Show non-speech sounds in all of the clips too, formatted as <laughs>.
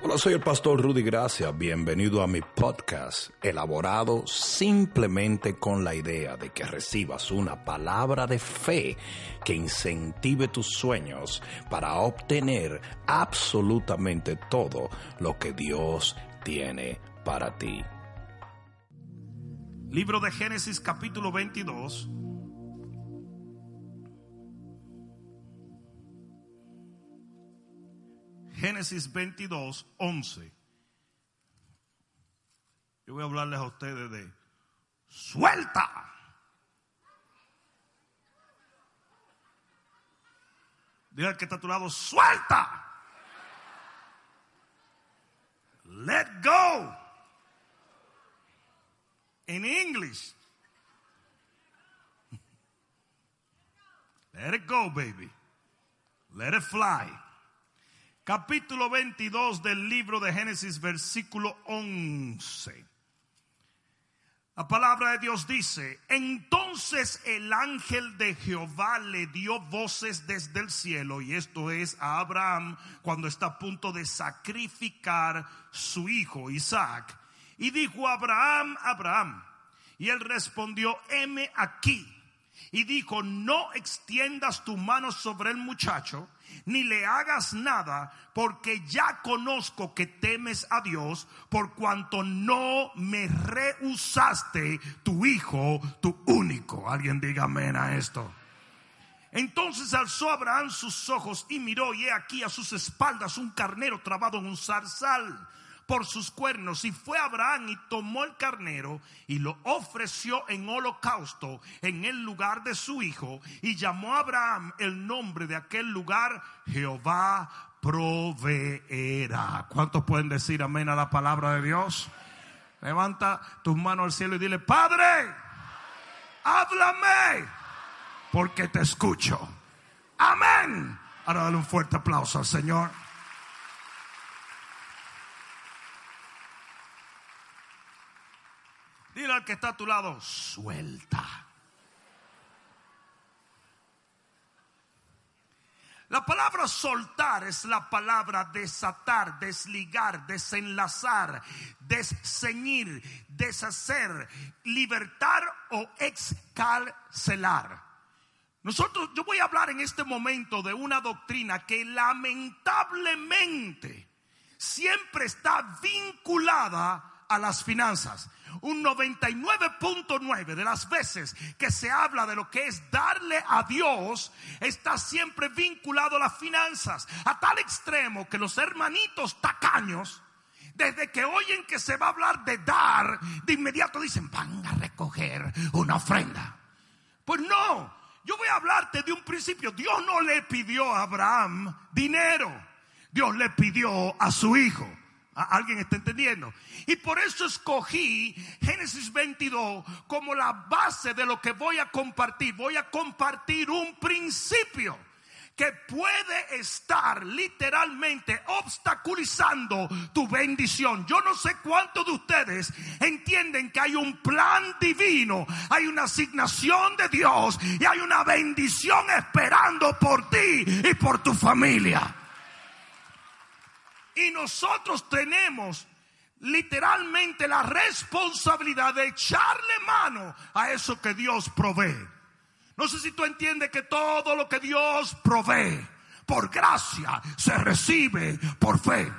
Hola, soy el pastor Rudy Gracia. Bienvenido a mi podcast, elaborado simplemente con la idea de que recibas una palabra de fe que incentive tus sueños para obtener absolutamente todo lo que Dios tiene para ti. Libro de Génesis capítulo 22. Génesis 22, 11. Yo voy a hablarles a ustedes de suelta. Diga que está a tu lado, suelta. Let go. In English. Let it go, baby. Let it fly capítulo 22 del libro de Génesis, versículo 11. La palabra de Dios dice, entonces el ángel de Jehová le dio voces desde el cielo, y esto es a Abraham cuando está a punto de sacrificar su hijo Isaac. Y dijo Abraham, Abraham, y él respondió, heme aquí. Y dijo, no extiendas tu mano sobre el muchacho ni le hagas nada, porque ya conozco que temes a Dios, por cuanto no me rehusaste tu hijo, tu único. Alguien diga amén a esto. Entonces alzó Abraham sus ojos y miró, y he aquí a sus espaldas un carnero trabado en un zarzal por sus cuernos. Y fue Abraham y tomó el carnero y lo ofreció en holocausto en el lugar de su hijo. Y llamó a Abraham el nombre de aquel lugar Jehová proveerá. ¿Cuántos pueden decir amén a la palabra de Dios? Levanta tus manos al cielo y dile, Padre, háblame, porque te escucho. Amén. Ahora dale un fuerte aplauso al Señor. Dile al que está a tu lado, suelta. La palabra soltar es la palabra desatar, desligar, desenlazar, desceñir, deshacer, libertar o excarcelar. Nosotros, yo voy a hablar en este momento de una doctrina que lamentablemente siempre está vinculada a las finanzas un 99.9 de las veces que se habla de lo que es darle a Dios está siempre vinculado a las finanzas, a tal extremo que los hermanitos tacaños, desde que oyen que se va a hablar de dar, de inmediato dicen, van a recoger una ofrenda. Pues no, yo voy a hablarte de un principio. Dios no le pidió a Abraham dinero, Dios le pidió a su hijo. ¿Alguien está entendiendo? Y por eso escogí Génesis 22 como la base de lo que voy a compartir. Voy a compartir un principio que puede estar literalmente obstaculizando tu bendición. Yo no sé cuántos de ustedes entienden que hay un plan divino, hay una asignación de Dios y hay una bendición esperando por ti y por tu familia. Y nosotros tenemos literalmente la responsabilidad de echarle mano a eso que Dios provee. No sé si tú entiendes que todo lo que Dios provee por gracia se recibe por fe.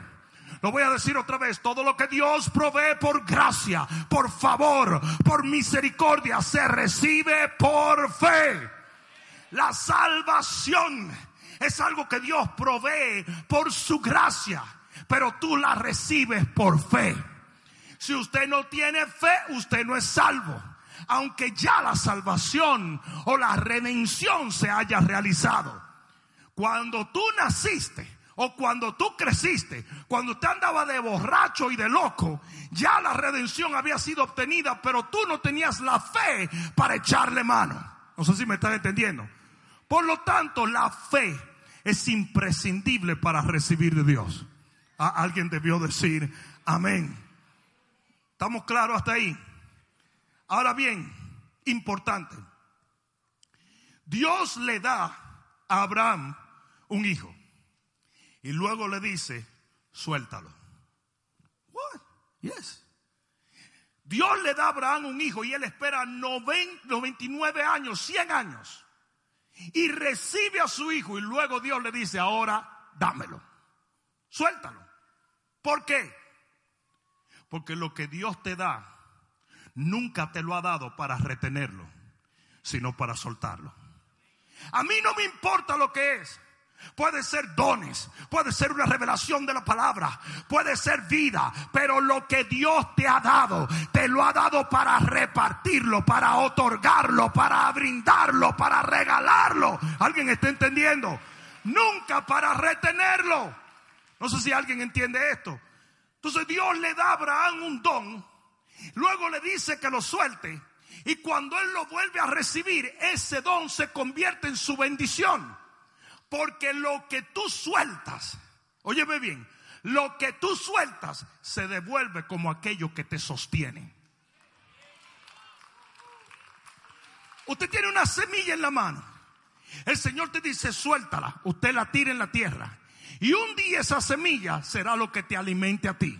Lo voy a decir otra vez, todo lo que Dios provee por gracia, por favor, por misericordia, se recibe por fe. La salvación es algo que Dios provee por su gracia pero tú la recibes por fe. Si usted no tiene fe, usted no es salvo. Aunque ya la salvación o la redención se haya realizado. Cuando tú naciste o cuando tú creciste, cuando usted andaba de borracho y de loco, ya la redención había sido obtenida, pero tú no tenías la fe para echarle mano. No sé si me están entendiendo. Por lo tanto, la fe es imprescindible para recibir de Dios alguien debió decir amén. ¿Estamos claros hasta ahí? Ahora bien, importante. Dios le da a Abraham un hijo y luego le dice, suéltalo. Yes. Dios le da a Abraham un hijo y él espera 90, 99 años, 100 años. Y recibe a su hijo y luego Dios le dice, ahora dámelo. Suéltalo. ¿Por qué? Porque lo que Dios te da nunca te lo ha dado para retenerlo, sino para soltarlo. A mí no me importa lo que es. Puede ser dones, puede ser una revelación de la palabra, puede ser vida, pero lo que Dios te ha dado, te lo ha dado para repartirlo, para otorgarlo, para brindarlo, para regalarlo. ¿Alguien está entendiendo? Nunca para retenerlo. No sé si alguien entiende esto. Entonces Dios le da a Abraham un don, luego le dice que lo suelte y cuando él lo vuelve a recibir, ese don se convierte en su bendición. Porque lo que tú sueltas, óyeme bien, lo que tú sueltas se devuelve como aquello que te sostiene. Usted tiene una semilla en la mano. El Señor te dice, suéltala. Usted la tira en la tierra. Y un día esa semilla será lo que te alimente a ti.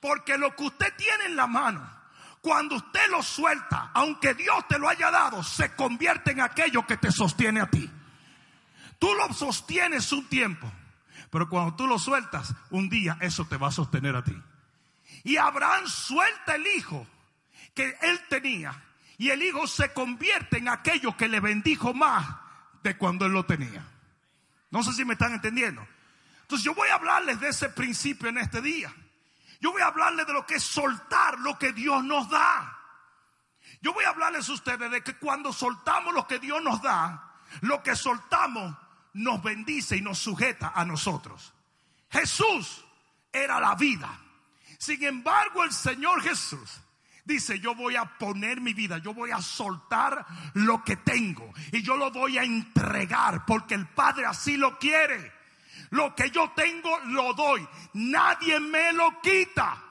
Porque lo que usted tiene en la mano, cuando usted lo suelta, aunque Dios te lo haya dado, se convierte en aquello que te sostiene a ti. Tú lo sostienes un tiempo, pero cuando tú lo sueltas, un día eso te va a sostener a ti. Y Abraham suelta el hijo que él tenía y el hijo se convierte en aquello que le bendijo más de cuando él lo tenía. No sé si me están entendiendo. Entonces yo voy a hablarles de ese principio en este día. Yo voy a hablarles de lo que es soltar lo que Dios nos da. Yo voy a hablarles a ustedes de que cuando soltamos lo que Dios nos da, lo que soltamos nos bendice y nos sujeta a nosotros. Jesús era la vida. Sin embargo, el Señor Jesús dice, yo voy a poner mi vida, yo voy a soltar lo que tengo y yo lo voy a entregar porque el Padre así lo quiere. Lo que yo tengo lo doy. Nadie me lo quita.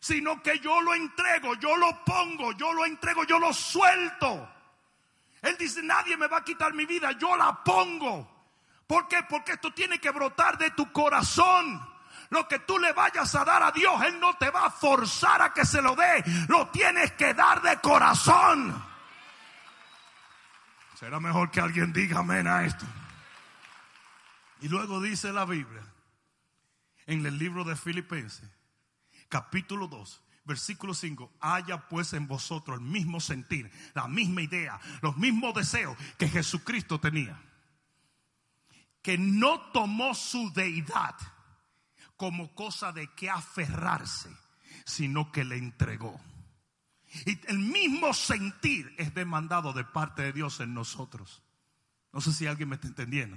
Sino que yo lo entrego, yo lo pongo, yo lo entrego, yo lo suelto. Él dice, nadie me va a quitar mi vida, yo la pongo. ¿Por qué? Porque esto tiene que brotar de tu corazón. Lo que tú le vayas a dar a Dios, Él no te va a forzar a que se lo dé. Lo tienes que dar de corazón. Será mejor que alguien diga amén a esto. Y luego dice la Biblia en el libro de Filipenses, capítulo 2, versículo 5, haya pues en vosotros el mismo sentir, la misma idea, los mismos deseos que Jesucristo tenía. Que no tomó su deidad como cosa de que aferrarse, sino que le entregó. Y el mismo sentir es demandado de parte de Dios en nosotros. No sé si alguien me está entendiendo.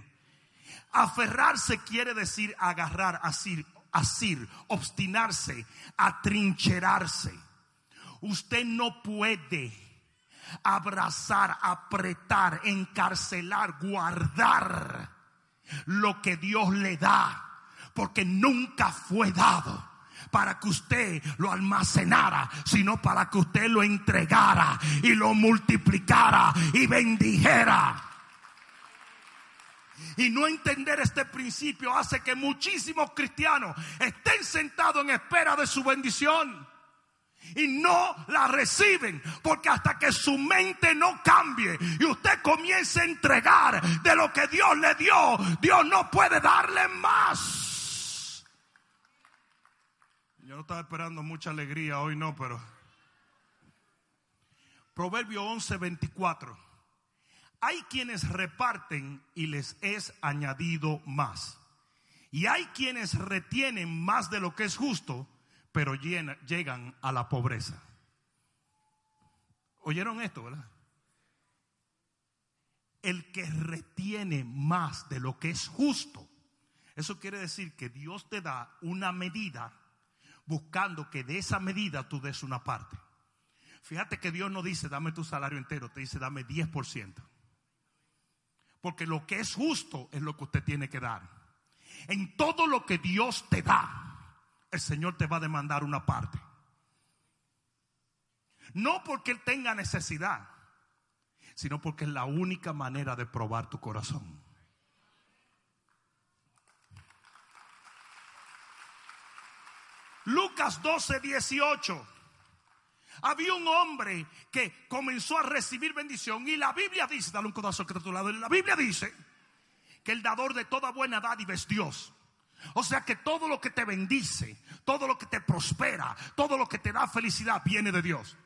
Aferrarse quiere decir agarrar, asir, asir, obstinarse, atrincherarse. Usted no puede abrazar, apretar, encarcelar, guardar lo que Dios le da, porque nunca fue dado para que usted lo almacenara, sino para que usted lo entregara y lo multiplicara y bendijera. Y no entender este principio hace que muchísimos cristianos estén sentados en espera de su bendición. Y no la reciben porque hasta que su mente no cambie y usted comience a entregar de lo que Dios le dio, Dios no puede darle más. No estaba esperando mucha alegría hoy, no, pero... Proverbio 11, 24. Hay quienes reparten y les es añadido más. Y hay quienes retienen más de lo que es justo, pero llegan a la pobreza. ¿Oyeron esto, verdad? El que retiene más de lo que es justo. Eso quiere decir que Dios te da una medida buscando que de esa medida tú des una parte. Fíjate que Dios no dice dame tu salario entero, te dice dame 10%. Porque lo que es justo es lo que usted tiene que dar. En todo lo que Dios te da, el Señor te va a demandar una parte. No porque Él tenga necesidad, sino porque es la única manera de probar tu corazón. Lucas 12, 18. Había un hombre que comenzó a recibir bendición y la Biblia dice, dale un codazo que está a tu lado, la Biblia dice que el dador de toda buena dádiva es Dios. O sea que todo lo que te bendice, todo lo que te prospera, todo lo que te da felicidad viene de Dios.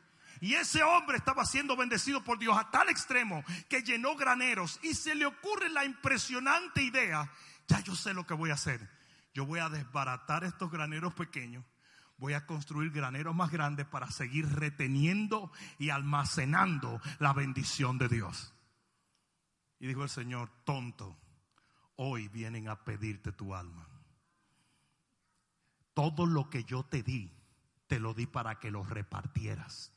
Y ese hombre estaba siendo bendecido por Dios a tal extremo que llenó graneros y se le ocurre la impresionante idea, ya yo sé lo que voy a hacer. Yo voy a desbaratar estos graneros pequeños, voy a construir graneros más grandes para seguir reteniendo y almacenando la bendición de Dios. Y dijo el Señor, tonto, hoy vienen a pedirte tu alma. Todo lo que yo te di, te lo di para que lo repartieras.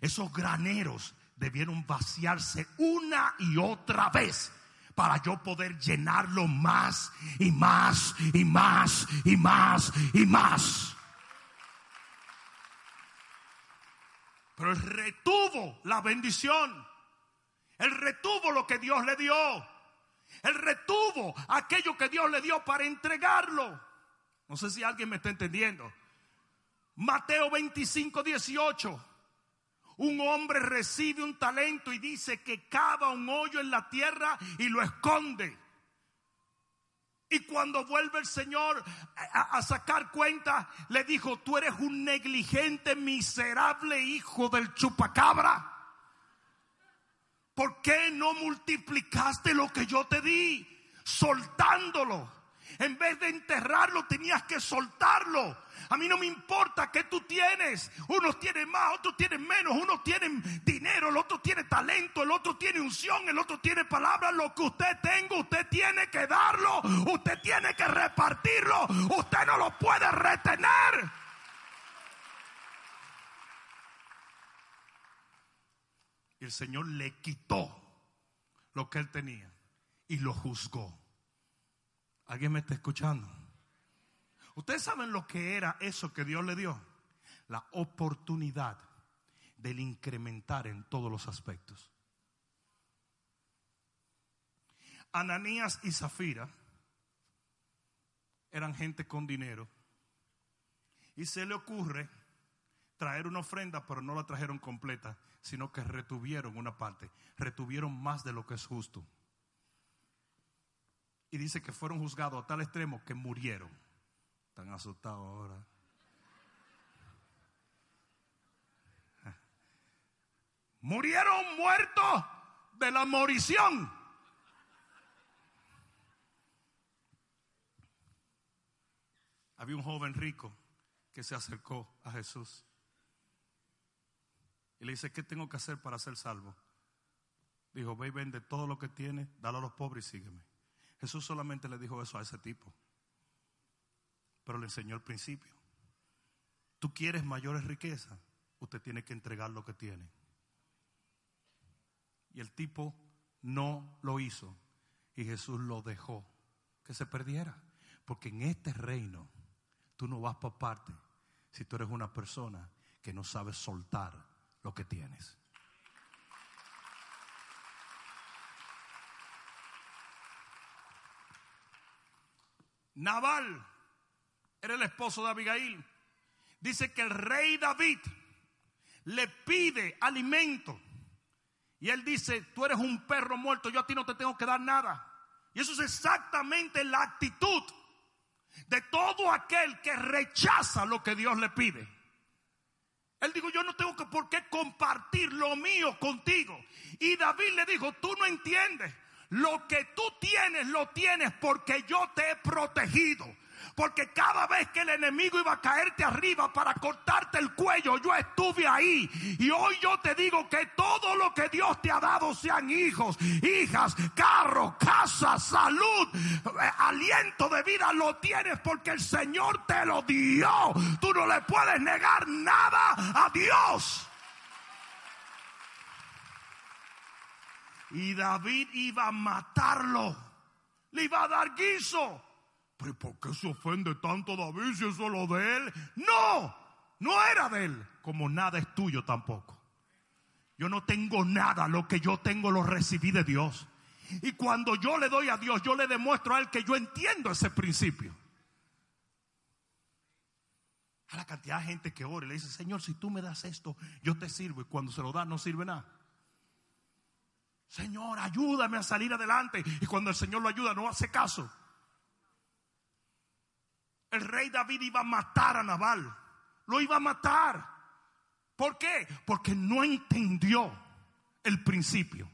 Esos graneros debieron vaciarse una y otra vez para yo poder llenarlo más y más y más y más y más. Pero él retuvo la bendición. Él retuvo lo que Dios le dio. Él retuvo aquello que Dios le dio para entregarlo. No sé si alguien me está entendiendo. Mateo 25, 18. Un hombre recibe un talento y dice que cava un hoyo en la tierra y lo esconde. Y cuando vuelve el Señor a, sacar cuenta, le dijo, tú eres un negligente, miserable hijo del chupacabra. ¿Por qué no multiplicaste lo que yo te di? Soltándolo. En vez de enterrarlo, tenías que soltarlo. A mí no me importa qué tú tienes. Unos tienen más, otros tienen menos. Unos tienen dinero, el otro tiene talento, el otro tiene unción, el otro tiene palabras. Lo que usted tenga, usted tiene que darlo. Usted tiene que repartirlo. Usted no lo puede retener. El Señor le quitó lo que él tenía y lo juzgó. ¿Alguien me está escuchando? Ustedes saben lo que era eso que Dios le dio. La oportunidad del incrementar en todos los aspectos. Ananías y Zafira eran gente con dinero. Y se le ocurre traer una ofrenda, pero no la trajeron completa, sino que retuvieron una parte. Retuvieron más de lo que es justo. Y dice que fueron juzgados a tal extremo que murieron. Están asustados ahora. Murieron muertos de la morición. Había un joven rico que se acercó a Jesús. Y le dice, ¿qué tengo que hacer para ser salvo? Dijo, ve y vende todo lo que tienes, dalo a los pobres y sígueme. Jesús solamente le dijo eso a ese tipo, pero le enseñó el principio. Tú quieres mayores riquezas, usted tiene que entregar lo que tiene. Y el tipo no lo hizo y Jesús lo dejó que se perdiera. Porque en este reino tú no vas por parte si tú eres una persona que no sabe soltar lo que tienes. Naval era el esposo de Abigail. Dice que el rey David le pide alimento. Y él dice, tú eres un perro muerto, yo a ti no te tengo que dar nada. Y eso es exactamente la actitud de todo aquel que rechaza lo que Dios le pide. Él dijo, yo no tengo que por qué compartir lo mío contigo. Y David le dijo, tú no entiendes. Lo que tú tienes, lo tienes porque yo te he protegido. Porque cada vez que el enemigo iba a caerte arriba para cortarte el cuello, yo estuve ahí. Y hoy yo te digo que todo lo que Dios te ha dado, sean hijos, hijas, carro, casa, salud, eh, aliento de vida, lo tienes porque el Señor te lo dio. Tú no le puedes negar nada a Dios. Y David iba a matarlo. Le iba a dar guiso. Pero ¿por qué se ofende tanto David si es solo de él? No, no era de él. Como nada es tuyo tampoco. Yo no tengo nada. Lo que yo tengo lo recibí de Dios. Y cuando yo le doy a Dios, yo le demuestro a él que yo entiendo ese principio. A la cantidad de gente que ora y le dice, Señor, si tú me das esto, yo te sirvo. Y cuando se lo da, no sirve nada. Señor, ayúdame a salir adelante. Y cuando el Señor lo ayuda, no hace caso. El rey David iba a matar a Nabal. Lo iba a matar. ¿Por qué? Porque no entendió el principio.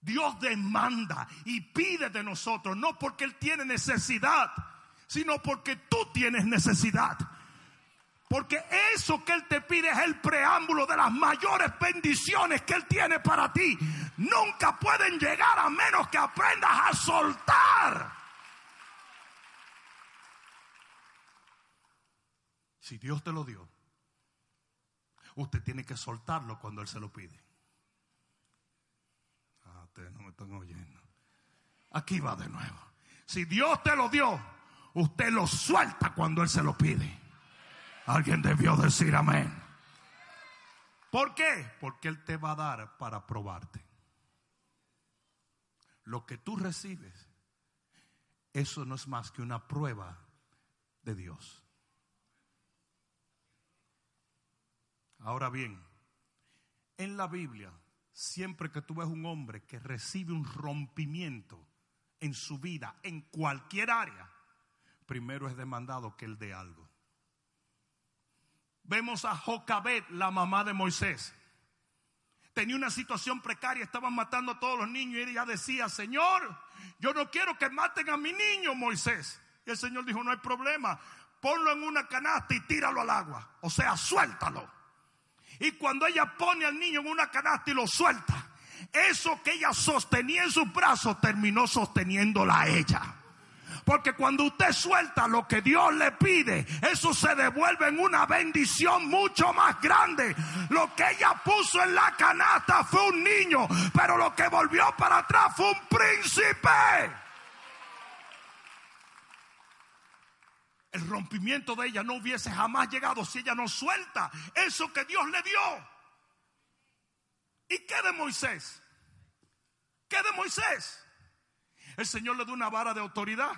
Dios demanda y pide de nosotros, no porque Él tiene necesidad, sino porque tú tienes necesidad. Porque eso que Él te pide es el preámbulo de las mayores bendiciones que Él tiene para ti. Nunca pueden llegar a menos que aprendas a soltar. Si Dios te lo dio, usted tiene que soltarlo cuando Él se lo pide. Ah, ustedes no me están oyendo. Aquí va de nuevo. Si Dios te lo dio, usted lo suelta cuando Él se lo pide. Alguien debió decir amén. ¿Por qué? Porque Él te va a dar para probarte. Lo que tú recibes, eso no es más que una prueba de Dios. Ahora bien, en la Biblia, siempre que tú ves un hombre que recibe un rompimiento en su vida, en cualquier área, primero es demandado que él dé algo. Vemos a Jocabet, la mamá de Moisés. Tenía una situación precaria, estaban matando a todos los niños y ella decía, Señor, yo no quiero que maten a mi niño Moisés. Y el Señor dijo, no hay problema, ponlo en una canasta y tíralo al agua. O sea, suéltalo. Y cuando ella pone al niño en una canasta y lo suelta, eso que ella sostenía en sus brazos terminó sosteniéndola a ella. Porque cuando usted suelta lo que Dios le pide, eso se devuelve en una bendición mucho más grande. Lo que ella puso en la canasta fue un niño, pero lo que volvió para atrás fue un príncipe. el rompimiento de ella no hubiese jamás llegado si ella no suelta eso que Dios le dio. ¿Y qué de Moisés? ¿Qué de Moisés? El Señor le da una vara de autoridad.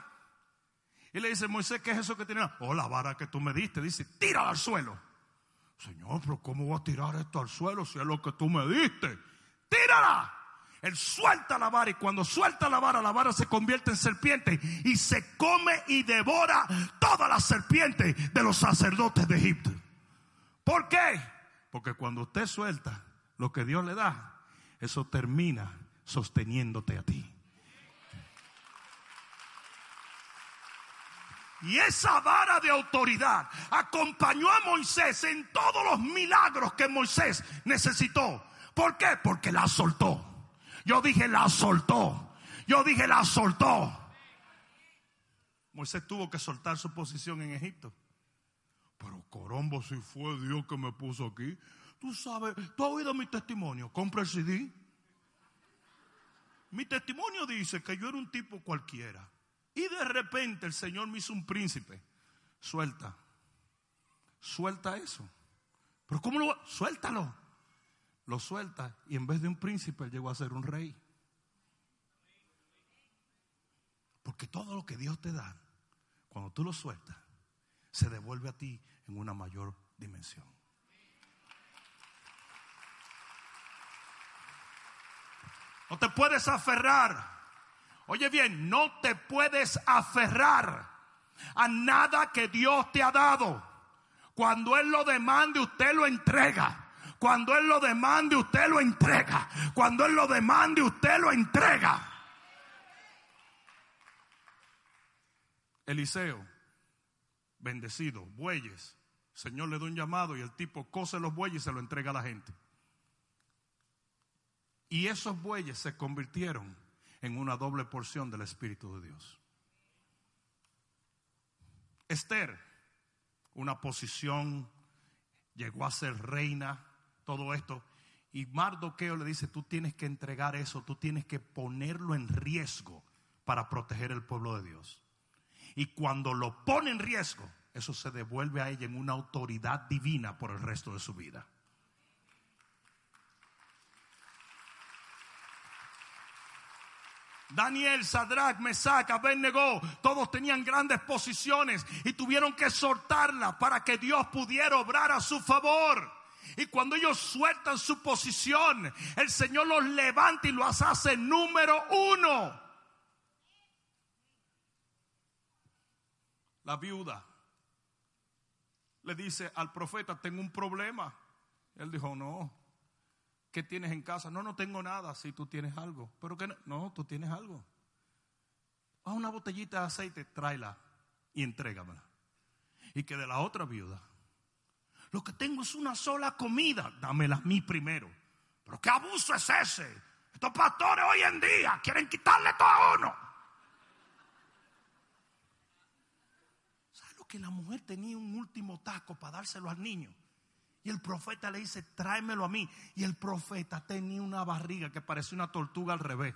Y le dice, Moisés, ¿qué es eso que tiene? Oh, la vara que tú me diste. Dice, tírala al suelo. Señor, pero ¿cómo voy a tirar esto al suelo si es lo que tú me diste? Tírala. Él suelta la vara y cuando suelta la vara, la vara se convierte en serpiente y se come y devora todas las serpientes de los sacerdotes de Egipto. ¿Por qué? Porque cuando usted suelta lo que Dios le da, eso termina sosteniéndote a ti. Y esa vara de autoridad acompañó a Moisés en todos los milagros que Moisés necesitó. ¿Por qué? Porque la soltó. Yo dije, la soltó. Yo dije, la soltó. Moisés tuvo que soltar su posición en Egipto. Pero corombo, si fue Dios que me puso aquí. Tú sabes, tú has oído mi testimonio. Compra el CD. Mi testimonio dice que yo era un tipo cualquiera. Y de repente el Señor me hizo un príncipe. Suelta. Suelta eso. Pero ¿cómo lo Suéltalo lo suelta y en vez de un príncipe llegó a ser un rey. Porque todo lo que Dios te da, cuando tú lo sueltas, se devuelve a ti en una mayor dimensión. No te puedes aferrar. Oye bien, no te puedes aferrar a nada que Dios te ha dado. Cuando Él lo demande, usted lo entrega. Cuando Él lo demande, usted lo entrega. Cuando Él lo demande, usted lo entrega. Eliseo, bendecido, bueyes. Señor le da un llamado y el tipo cose los bueyes y se lo entrega a la gente. Y esos bueyes se convirtieron en una doble porción del Espíritu de Dios. Esther, una posición, llegó a ser reina, todo esto. Y Mardoqueo le dice, tú tienes que entregar eso, tú tienes que ponerlo en riesgo para proteger el pueblo de Dios. Y cuando lo pone en riesgo, eso se devuelve a ella en una autoridad divina por el resto de su vida. Daniel, Sadrach, Mesach, Abednego, todos tenían grandes posiciones y tuvieron que soltarla para que Dios pudiera obrar a su favor. Y cuando ellos sueltan su posición, el Señor los levanta y los hace número uno. La viuda le dice al profeta, tengo un problema. Él dijo, no, ¿qué tienes en casa? No, no tengo nada, si tú tienes algo. Pero que no, no tú tienes algo. A una botellita de aceite, tráela y entrégamela. Y que de la otra viuda, lo que tengo es una sola comida, dámela mí primero. Pero qué abuso es ese. Estos pastores hoy en día quieren quitarle todo a uno. ¿Sabes lo que la mujer tenía un último taco para dárselo al niño? Y el profeta le dice, tráemelo a mí. Y el profeta tenía una barriga que parece una tortuga al revés.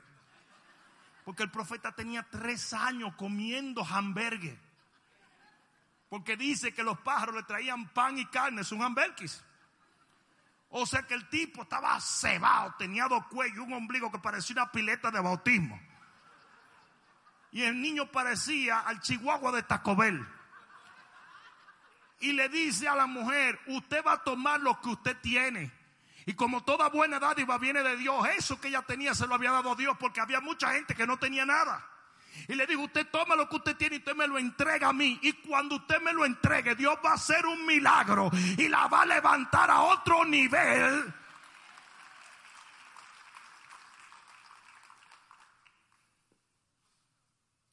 Porque el profeta tenía tres años comiendo hamburgues. Porque dice que los pájaros le traían pan y carne, es un hamburgues. O sea que el tipo estaba cebado, tenía dos cuellos, un ombligo que parecía una pileta de bautismo. Y el niño parecía al chihuahua de Taco Bell y le dice a la mujer, usted va a tomar lo que usted tiene. Y como toda buena dádiva viene de Dios, eso que ella tenía se lo había dado Dios porque había mucha gente que no tenía nada. Y le dijo, usted toma lo que usted tiene y usted me lo entrega a mí. Y cuando usted me lo entregue, Dios va a hacer un milagro y la va a levantar a otro nivel.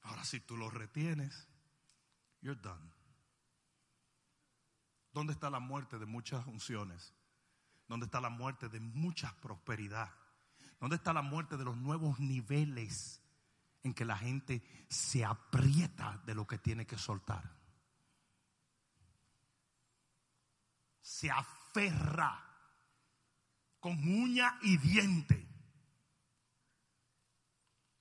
Ahora si tú lo retienes, you're done. ¿Dónde está la muerte de muchas unciones? ¿Dónde está la muerte de mucha prosperidad? ¿Dónde está la muerte de los nuevos niveles en que la gente se aprieta de lo que tiene que soltar? Se aferra con uña y diente.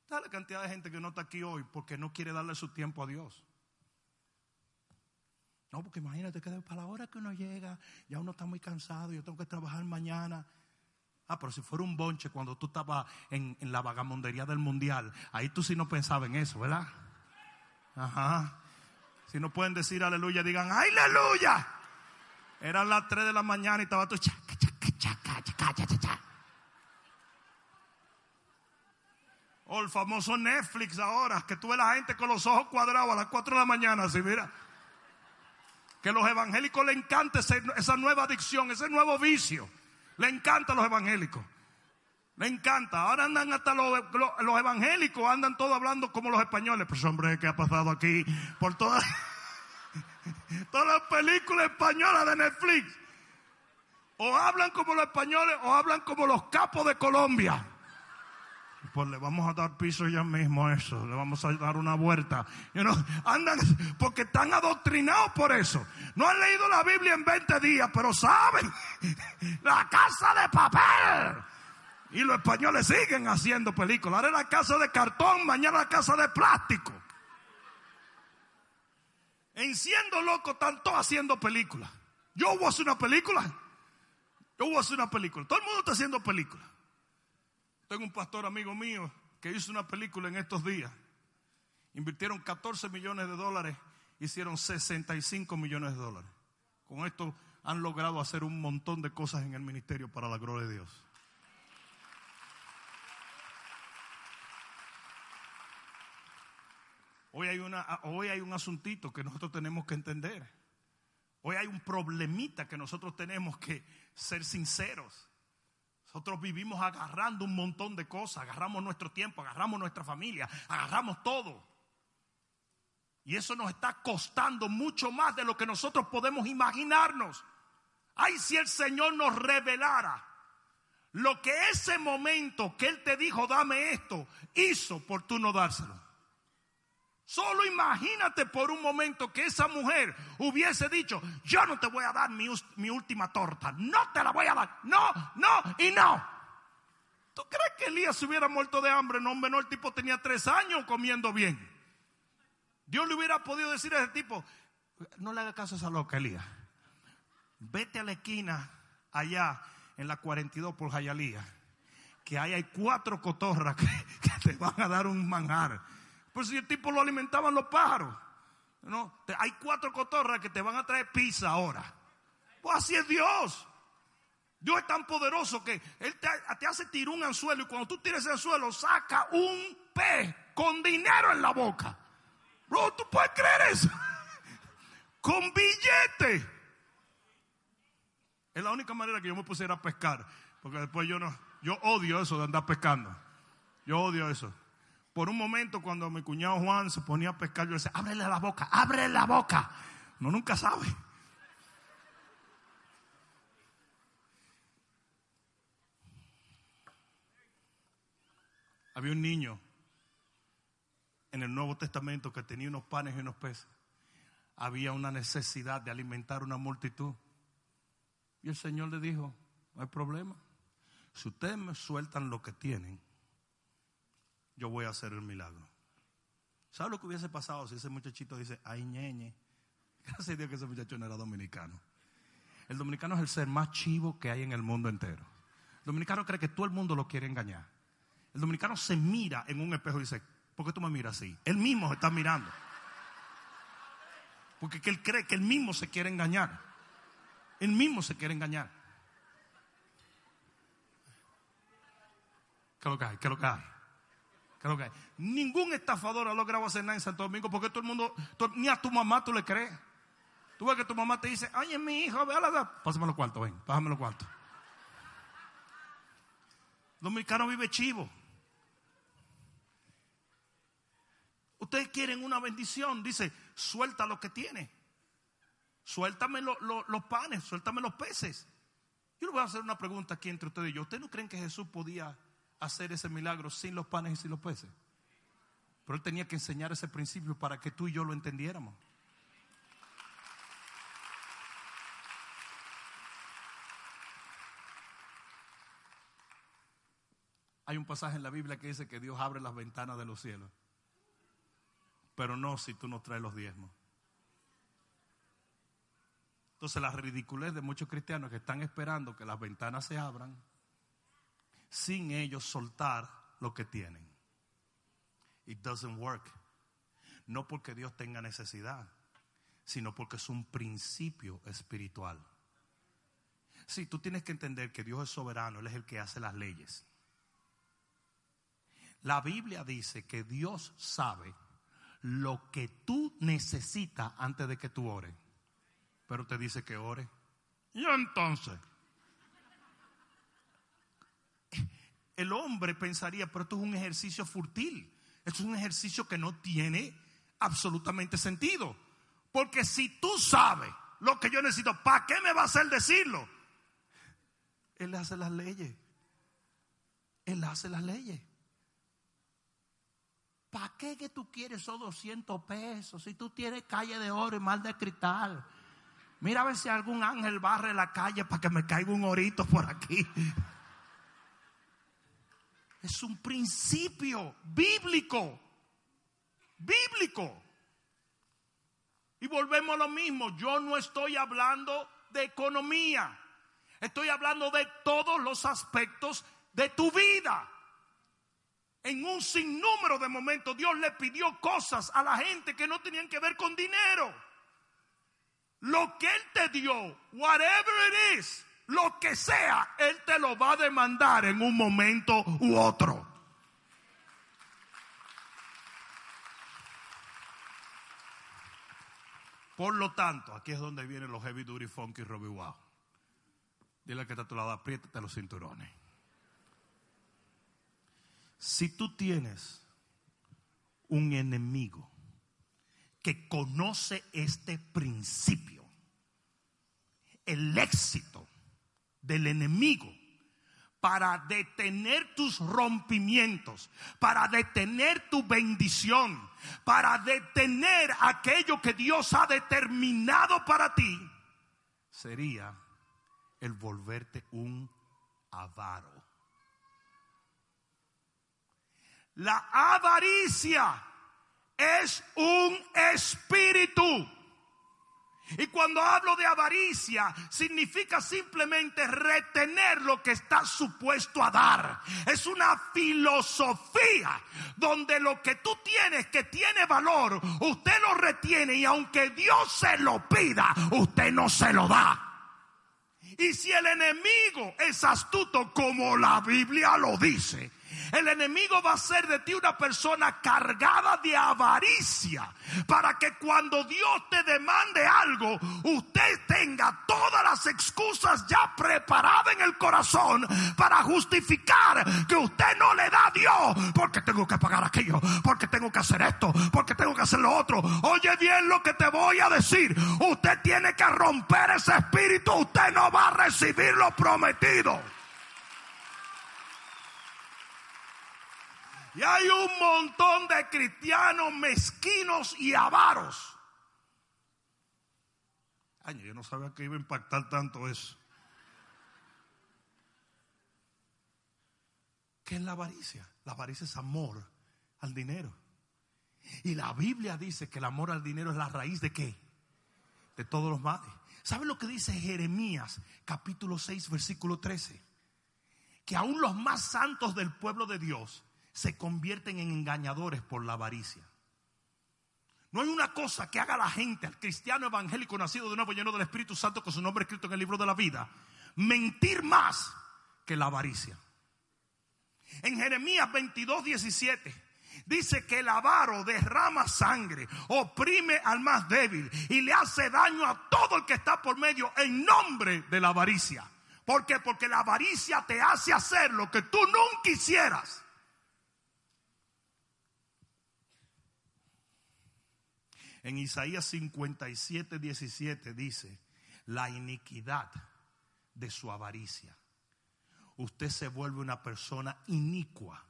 Está la cantidad de gente que no está aquí hoy porque no quiere darle su tiempo a Dios. No, porque imagínate que para la hora que uno llega, ya uno está muy cansado, yo tengo que trabajar mañana. Ah, pero si fuera un bonche cuando tú estabas en, la vagamondería del mundial, ahí tú sí no pensabas en eso, ¿verdad? Ajá. Si no pueden decir aleluya, digan aleluya. Eran las 3 de la mañana y estaba tú chaca, chaca, chaca, O el famoso Netflix ahora, que tú ves la gente con los ojos cuadrados a las 4 de la mañana, así, mira que los evangélicos le encanta esa nueva adicción, ese nuevo vicio. Le encanta a los evangélicos. Le encanta. Ahora andan hasta los, evangélicos, andan todos hablando como los españoles. Pues hombre, ¿qué ha pasado aquí? Por todas, <laughs> todas las películas españolas de Netflix. O hablan como los españoles o hablan como los capos de Colombia. Pues le vamos a dar piso ya mismo a eso, le vamos a dar una vuelta. andan porque están adoctrinados por eso. No han leído la Biblia en 20 días, pero saben <laughs> la casa de papel. Y los españoles siguen haciendo películas. Ahora la casa de cartón, mañana la casa de plástico. En siendo loco, están todos haciendo películas. Yo voy a una película. Yo voy a una película. Todo el mundo está haciendo películas. Tengo un pastor amigo mío que hizo una película en estos días. Invirtieron 14 millones de dólares, hicieron 65 millones de dólares. Con esto han logrado hacer un montón de cosas en el ministerio para la gloria de Dios. Hoy hay, una, hoy hay un asuntito que nosotros tenemos que entender. Hoy hay un problemita que nosotros tenemos que ser sinceros. Nosotros vivimos agarrando un montón de cosas, agarramos nuestro tiempo, agarramos nuestra familia, agarramos todo. Y eso nos está costando mucho más de lo que nosotros podemos imaginarnos. Ay, si el Señor nos revelara lo que ese momento que Él te dijo, dame esto, hizo por tú no dárselo. Solo imagínate por un momento que esa mujer hubiese dicho, yo no te voy a dar mi, última torta, no te la voy a dar, no, no y no. ¿Tú crees que Elías se hubiera muerto de hambre? No, hombre, no, el tipo tenía tres años comiendo bien. Dios le hubiera podido decir a ese tipo, no le haga caso a esa loca, Elías. Vete a la esquina allá en la 42 por Jayalía que ahí hay cuatro cotorras <laughs> que te van a dar un manjar. Pues si el tipo lo alimentaban los pájaros. No, hay cuatro cotorras que te van a traer pizza ahora. Pues así es Dios. Dios es tan poderoso que Él te, te hace tirar un anzuelo y cuando tú tires el anzuelo saca un pez con dinero en la boca. Bro, ¿tú puedes creer eso? <laughs> con billete. Es la única manera que yo me pusiera a pescar. Porque después yo no, yo odio eso de andar pescando. Yo odio eso. Por un momento cuando mi cuñado Juan se ponía a pescar, yo decía, ábrele la boca, ábrele la boca. No nunca sabe. Había un niño en el Nuevo Testamento que tenía unos panes y unos peces. Había una necesidad de alimentar una multitud. Y el Señor le dijo, no hay problema. Si ustedes me sueltan lo que tienen, yo voy a hacer el milagro. ¿Sabe lo que hubiese pasado si ese muchachito dice, ay ñeñe? <laughs> Gracias a Dios que ese muchacho no era dominicano. El dominicano es el ser más chivo que hay en el mundo entero. El dominicano cree que todo el mundo lo quiere engañar. El dominicano se mira en un espejo y dice, ¿por qué tú me miras así? Él mismo se está mirando. Porque que él cree que él mismo se quiere engañar. Él mismo se quiere engañar. ¿Qué es lo que hay? ¿Qué es lo que hay? Ningún estafador ha logrado hacer nada en Santo Domingo porque todo el mundo, ni a tu mamá tú le crees. Tú ves que tu mamá te dice, ay, es mi hijo, ve a la. Pásame los cuartos, ven, pásame los cuartos. Dominicano vive chivo. Ustedes quieren una bendición, dice, suelta lo que tiene. Suéltame lo- lo- los panes, suéltame los peces. Yo le voy a hacer una pregunta aquí entre ustedes y yo. ¿Ustedes no creen que Jesús podía hacer ese milagro sin los panes y sin los peces? Pero él tenía que enseñar ese principio para que tú y yo lo entendiéramos. Hay un pasaje en la Biblia que dice que Dios abre las ventanas de los cielos. Pero no si tú no traes los diezmos. Entonces la ridiculez de muchos cristianos que están esperando que las ventanas se abran sin ellos soltar lo que tienen. It doesn't work. No porque Dios tenga necesidad, sino porque es un principio espiritual. Sí, tú tienes que entender que Dios es soberano, Él es el que hace las leyes. La Biblia dice que Dios sabe lo que tú necesitas antes de que tú ores. Pero te dice que ore. Y entonces, el hombre pensaría, pero esto es un ejercicio furtil. Esto es un ejercicio que no tiene absolutamente sentido. Porque si tú sabes lo que yo necesito, ¿para qué me va a hacer decirlo? Él hace las leyes. Él hace las leyes. ¿Para qué que tú quieres esos 200 pesos si tú tienes calle de oro y mal de cristal? Mira a ver si algún ángel barre la calle para que me caiga un orito por aquí. Es un principio bíblico. Bíblico. Y volvemos a lo mismo. Yo no estoy hablando de economía. Estoy hablando de todos los aspectos de tu vida. En un sinnúmero de momentos Dios le pidió cosas a la gente que no tenían que ver con dinero. Lo que Él te dio, whatever it is, lo que sea, Él te lo va a demandar en un momento u otro. Por lo tanto, aquí es donde vienen los heavy duty funky Robbie Wow. Dile que está a tu lado, apriétate los cinturones. Si tú tienes un enemigo que conoce este principio, el éxito del enemigo para detener tus rompimientos, para detener tu bendición, para detener aquello que Dios ha determinado para ti, sería el volverte un avaro. La avaricia es un espíritu. Y cuando hablo de avaricia, significa simplemente retener lo que está supuesto a dar. Es una filosofía donde lo que tú tienes que tiene valor, usted lo retiene y aunque Dios se lo pida, usted no se lo da. Y si el enemigo es astuto como la Biblia lo dice, el enemigo va a ser de ti una persona cargada de avaricia para que cuando Dios te demande algo, usted tenga todas las excusas ya preparadas en el corazón para justificar que usted no le da a Dios porque tengo que pagar aquello, porque tengo que hacer esto, porque tengo que hacer lo otro. Oye bien lo que te voy a decir. Usted tiene que romper ese espíritu. Usted no va a recibir lo prometido. Y hay un montón de cristianos mezquinos y avaros. Ay, yo no sabía que iba a impactar tanto eso. ¿Qué es la avaricia? La avaricia es amor al dinero. Y la Biblia dice que el amor al dinero es la raíz de qué? De todos los males. ¿Sabe lo que dice Jeremías capítulo 6 versículo 13? Que aún los más santos del pueblo de Dios se convierten en engañadores por la avaricia. No hay una cosa que haga la gente, al cristiano evangélico nacido de nuevo, lleno del Espíritu Santo, con su nombre escrito en el libro de la vida, mentir más que la avaricia. En Jeremías 22, 17 dice que el avaro derrama sangre, oprime al más débil y le hace daño a todo el que está por medio en nombre de la avaricia. ¿Por qué? Porque la avaricia te hace hacer lo que tú nunca quisieras. En Isaías 57, 17 dice, la iniquidad de su avaricia. Usted se vuelve una persona inicua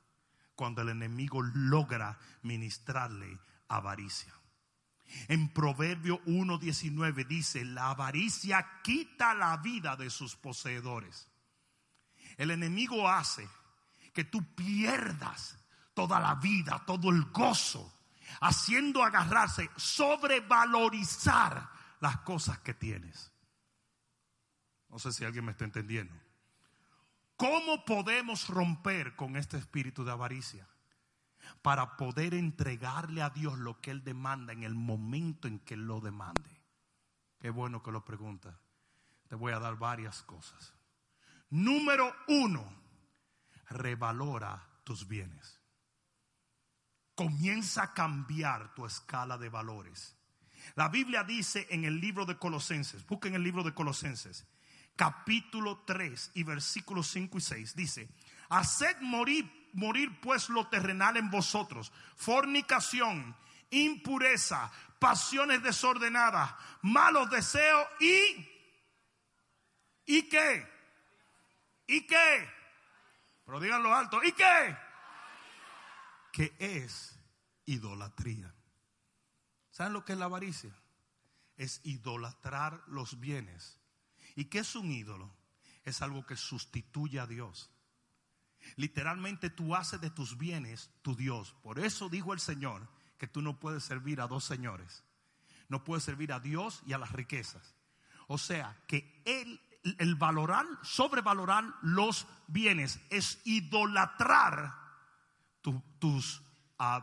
cuando el enemigo logra ministrarle avaricia. En Proverbio 1.19 dice, la avaricia quita la vida de sus poseedores. El enemigo hace que tú pierdas toda la vida, todo el gozo haciendo agarrarse, sobrevalorizar las cosas que tienes. No sé si alguien me está entendiendo. ¿Cómo podemos romper con este espíritu de avaricia? Para poder entregarle a Dios lo que Él demanda en el momento en que Él lo demande. Qué bueno que lo pregunta. Te voy a dar varias cosas. Número uno, revalora tus bienes comienza a cambiar tu escala de valores. La Biblia dice en el libro de Colosenses, busquen el libro de Colosenses, capítulo 3 y versículos 5 y 6, dice, haced morir, morir pues lo terrenal en vosotros, fornicación, impureza, pasiones desordenadas, malos deseos y... ¿Y qué? ¿Y qué? Pero díganlo alto, ¿y qué? Que es idolatría. ¿Saben lo que es la avaricia? Es idolatrar los bienes. ¿Y qué es un ídolo? Es algo que sustituye a Dios. Literalmente tú haces de tus bienes tu Dios. Por eso dijo el Señor que tú no puedes servir a dos señores. No puedes servir a Dios y a las riquezas. O sea, que el, valorar, sobrevalorar los bienes es idolatrar tus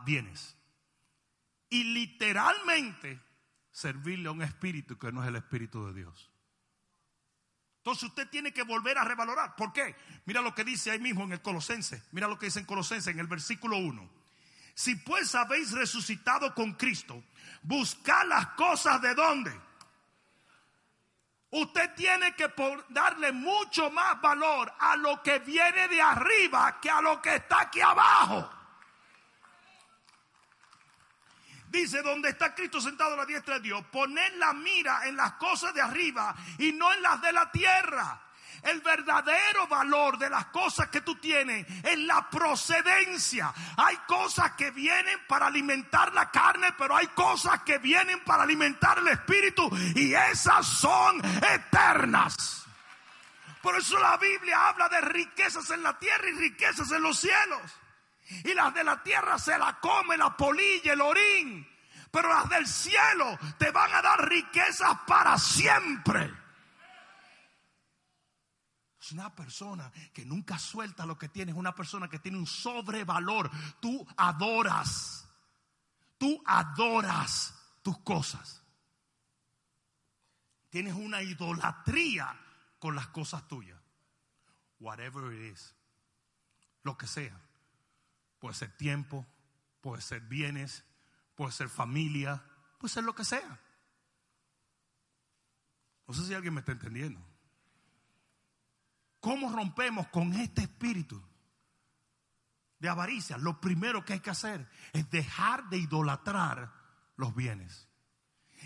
bienes. Y literalmente servirle a un espíritu que no es el espíritu de Dios. Entonces usted tiene que volver a revalorar. ¿Por qué? Mira lo que dice ahí mismo en el Colosense. Mira lo que dice en Colosense en el versículo 1. Si pues habéis resucitado con Cristo, buscad las cosas de dónde. Usted tiene que darle mucho más valor a lo que viene de arriba que a lo que está aquí abajo. Dice, donde está Cristo sentado a la diestra de Dios, poner la mira en las cosas de arriba y no en las de la tierra. El verdadero valor de las cosas que tú tienes es la procedencia. Hay cosas que vienen para alimentar la carne, pero hay cosas que vienen para alimentar el espíritu y esas son eternas. Por eso la Biblia habla de riquezas en la tierra y riquezas en los cielos. Y las de la tierra se la come la polilla, el orín. Pero las del cielo te van a dar riquezas para siempre. Es una persona que nunca suelta lo que tiene, es una persona que tiene un sobrevalor. Tú adoras, tú adoras tus cosas. Tienes una idolatría con las cosas tuyas. Whatever it is, lo que sea. Puede ser tiempo, puede ser bienes, puede ser familia, puede ser lo que sea. No sé si alguien me está entendiendo. ¿Cómo rompemos con este espíritu de avaricia? Lo primero que hay que hacer es dejar de idolatrar los bienes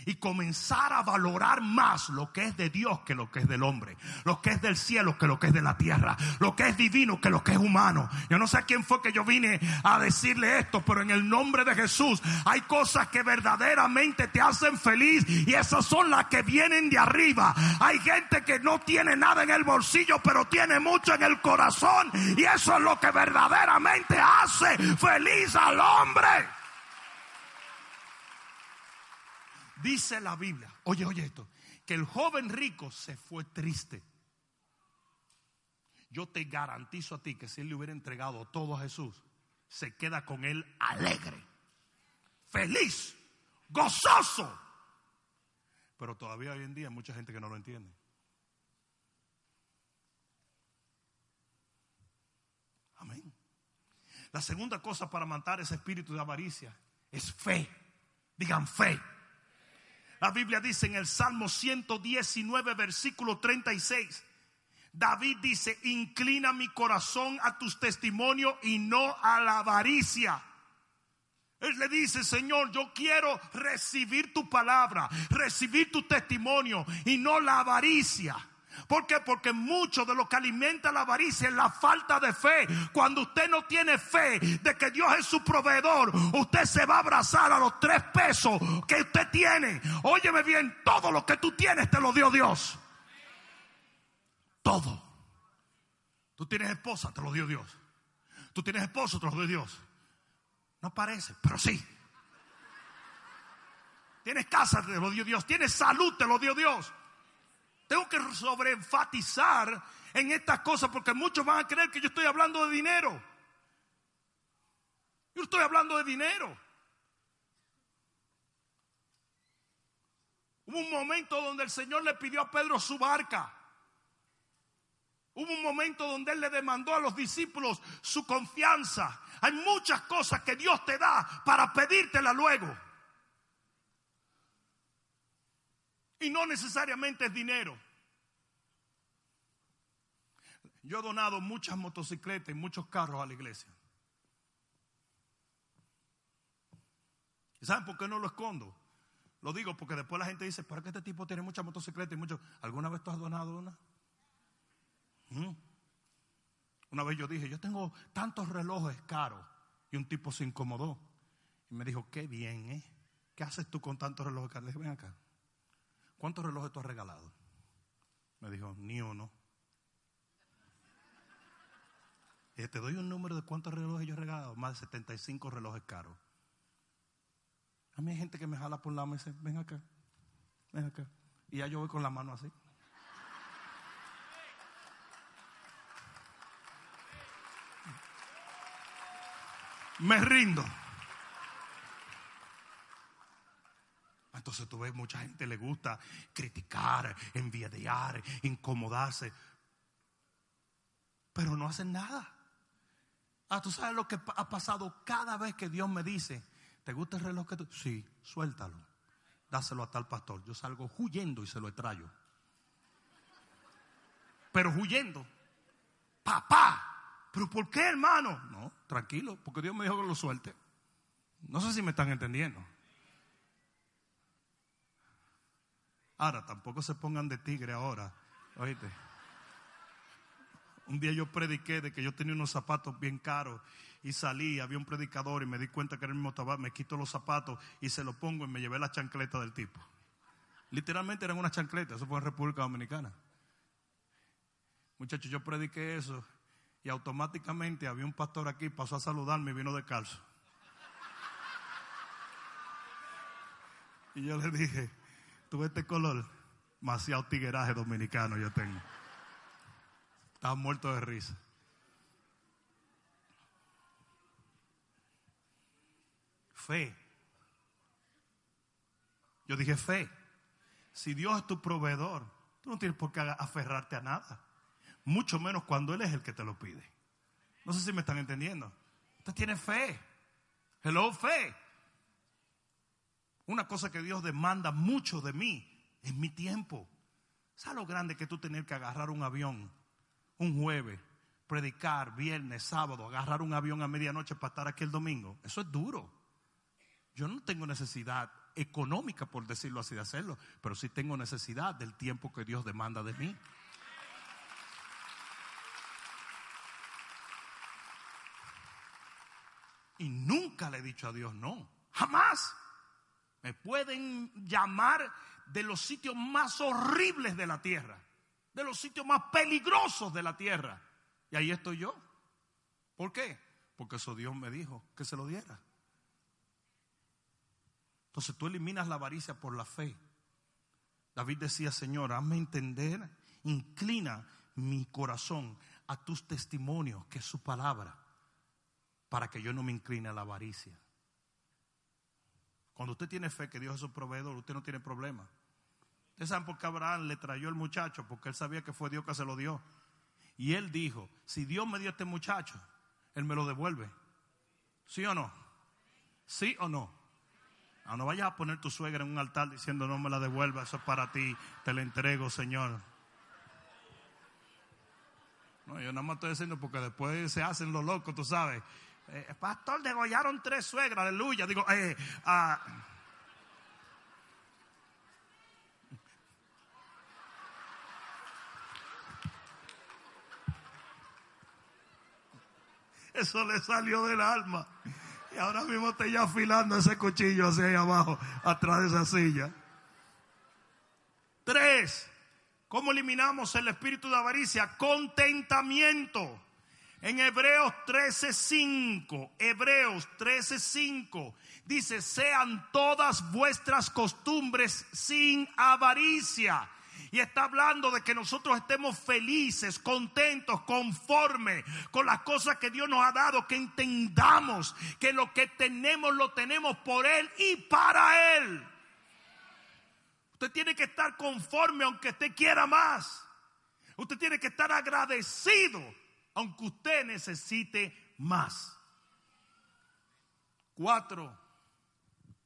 y comenzar a valorar más lo que es de Dios que lo que es del hombre, lo que es del cielo que lo que es de la tierra, lo que es divino que lo que es humano. Yo no sé a quién fue que yo vine a decirle esto, pero en el nombre de Jesús hay cosas que verdaderamente te hacen feliz y esas son las que vienen de arriba. Hay gente que no tiene nada en el bolsillo, pero tiene mucho en el corazón y eso es lo que verdaderamente hace feliz al hombre. Dice la Biblia, oye, oye esto, que el joven rico se fue triste. Yo te garantizo a ti que si él le hubiera entregado todo a Jesús, se queda con él alegre, feliz, gozoso. Pero todavía hoy en día hay mucha gente que no lo entiende. Amén. La segunda cosa para matar ese espíritu de avaricia es fe. Digan fe. La Biblia dice en el Salmo 119, versículo 36. David dice, inclina mi corazón a tus testimonios y no a la avaricia. Él le dice, Señor, yo quiero recibir tu palabra, recibir tu testimonio y no la avaricia. ¿Por qué? Porque mucho de lo que alimenta la avaricia es la falta de fe. Cuando usted no tiene fe de que Dios es su proveedor, usted se va a abrazar a los tres pesos que usted tiene. Óyeme bien, todo lo que tú tienes te lo dio Dios. Todo. Tú tienes esposa, te lo dio Dios. Tú tienes esposo, te lo dio Dios. No parece, pero sí. Tienes casa, te lo dio Dios. Tienes salud, te lo dio Dios. Tengo que sobreenfatizar en estas cosas porque muchos van a creer que yo estoy hablando de dinero. Yo estoy hablando de dinero. Hubo un momento donde el Señor le pidió a Pedro su barca. Hubo un momento donde Él le demandó a los discípulos su confianza. Hay muchas cosas que Dios te da para pedírtela luego. Y no necesariamente es dinero. Yo he donado muchas motocicletas y muchos carros a la iglesia. ¿Y saben por qué no lo escondo? Lo digo porque después la gente dice, ¿para qué este tipo tiene muchas motocicletas y muchos? ¿Alguna vez tú has donado una? ¿Mm? Una vez yo dije, yo tengo tantos relojes caros. Y un tipo se incomodó. Y me dijo, qué bien, ¿eh? ¿Qué haces tú con tantos relojes caros? Le dije, ven acá. ¿Cuántos relojes tú has regalado? Me dijo, ni uno. Y te doy un número de cuántos relojes yo he regalado. Más de 75 relojes caros. A mí hay gente que me jala por un lado y dice, ven acá, ven acá. Y ya yo voy con la mano así. Me rindo. Entonces tú ves, mucha gente le gusta criticar, envidiar, incomodarse. Pero no hacen nada. Ah, tú sabes lo que ha pasado cada vez que Dios me dice, ¿te gusta el reloj que tú? Sí, suéltalo. Dáselo a tal pastor. Yo salgo huyendo y se lo traigo. Pero huyendo. Papá. ¿Pero por qué, hermano? No, tranquilo, porque Dios me dijo que lo suelte. No sé si me están entendiendo. Ahora, tampoco se pongan de tigre ahora. Oíste. Un día yo prediqué de que yo tenía unos zapatos bien caros y salí, había un predicador y me di cuenta que era el mismo tabaco, me quito los zapatos y se los pongo y me llevé la chancleta del tipo. Literalmente eran unas chancletas, eso fue en República Dominicana. Muchachos, yo prediqué eso y automáticamente había un pastor aquí, pasó a saludarme y vino de calzo. Y yo le dije, tú ves este color, demasiado tigueraje dominicano yo tengo. Estaba muerto de risa. Fe. Yo dije fe. Si Dios es tu proveedor, tú no tienes por qué aferrarte a nada. Mucho menos cuando Él es el que te lo pide. No sé si me están entendiendo. Usted tiene fe. Hello, fe. Una cosa que Dios demanda mucho de mí es mi tiempo. ¿Sabes lo grande que tú tener que agarrar un avión un jueves, predicar viernes, sábado, agarrar un avión a medianoche para estar aquí el domingo? Eso es duro. Yo no tengo necesidad económica, por decirlo así, de hacerlo, pero sí tengo necesidad del tiempo que Dios demanda de mí. Y nunca le he dicho a Dios no, jamás. Me pueden llamar de los sitios más horribles de la tierra, de los sitios más peligrosos de la tierra. Y ahí estoy yo. ¿Por qué? Porque eso Dios me dijo que se lo diera. Entonces tú eliminas la avaricia por la fe. David decía, Señor, hazme entender, inclina mi corazón a tus testimonios, que es su palabra, para que yo no me incline a la avaricia. Cuando usted tiene fe que Dios es su proveedor, usted no tiene problema. Ustedes saben por qué Abraham le trayó el muchacho, porque él sabía que fue Dios que se lo dio. Y él dijo, si Dios me dio este muchacho, él me lo devuelve. ¿Sí o no? ¿Sí o no? Ah, no vayas a poner tu suegra en un altar diciendo no me la devuelva, eso es para ti, te la entrego, Señor. No, yo nada más estoy diciendo porque después se hacen los locos, tú sabes. Eh, pastor, degollaron tres suegras, aleluya. Digo, eh, ah. Eso le salió del alma. Y ahora mismo estoy ya afilando ese cuchillo hacia ahí abajo, atrás de esa silla. Tres, ¿cómo eliminamos el espíritu de avaricia? Contentamiento. En Hebreos 13:5, Hebreos 13:5 dice, sean todas vuestras costumbres sin avaricia y está hablando de que nosotros estemos felices, contentos, conformes con las cosas que Dios nos ha dado, que entendamos que lo que tenemos lo tenemos por Él y para Él. Usted tiene que estar conforme aunque usted quiera más. Usted tiene que estar agradecido aunque usted necesite más. Cuatro,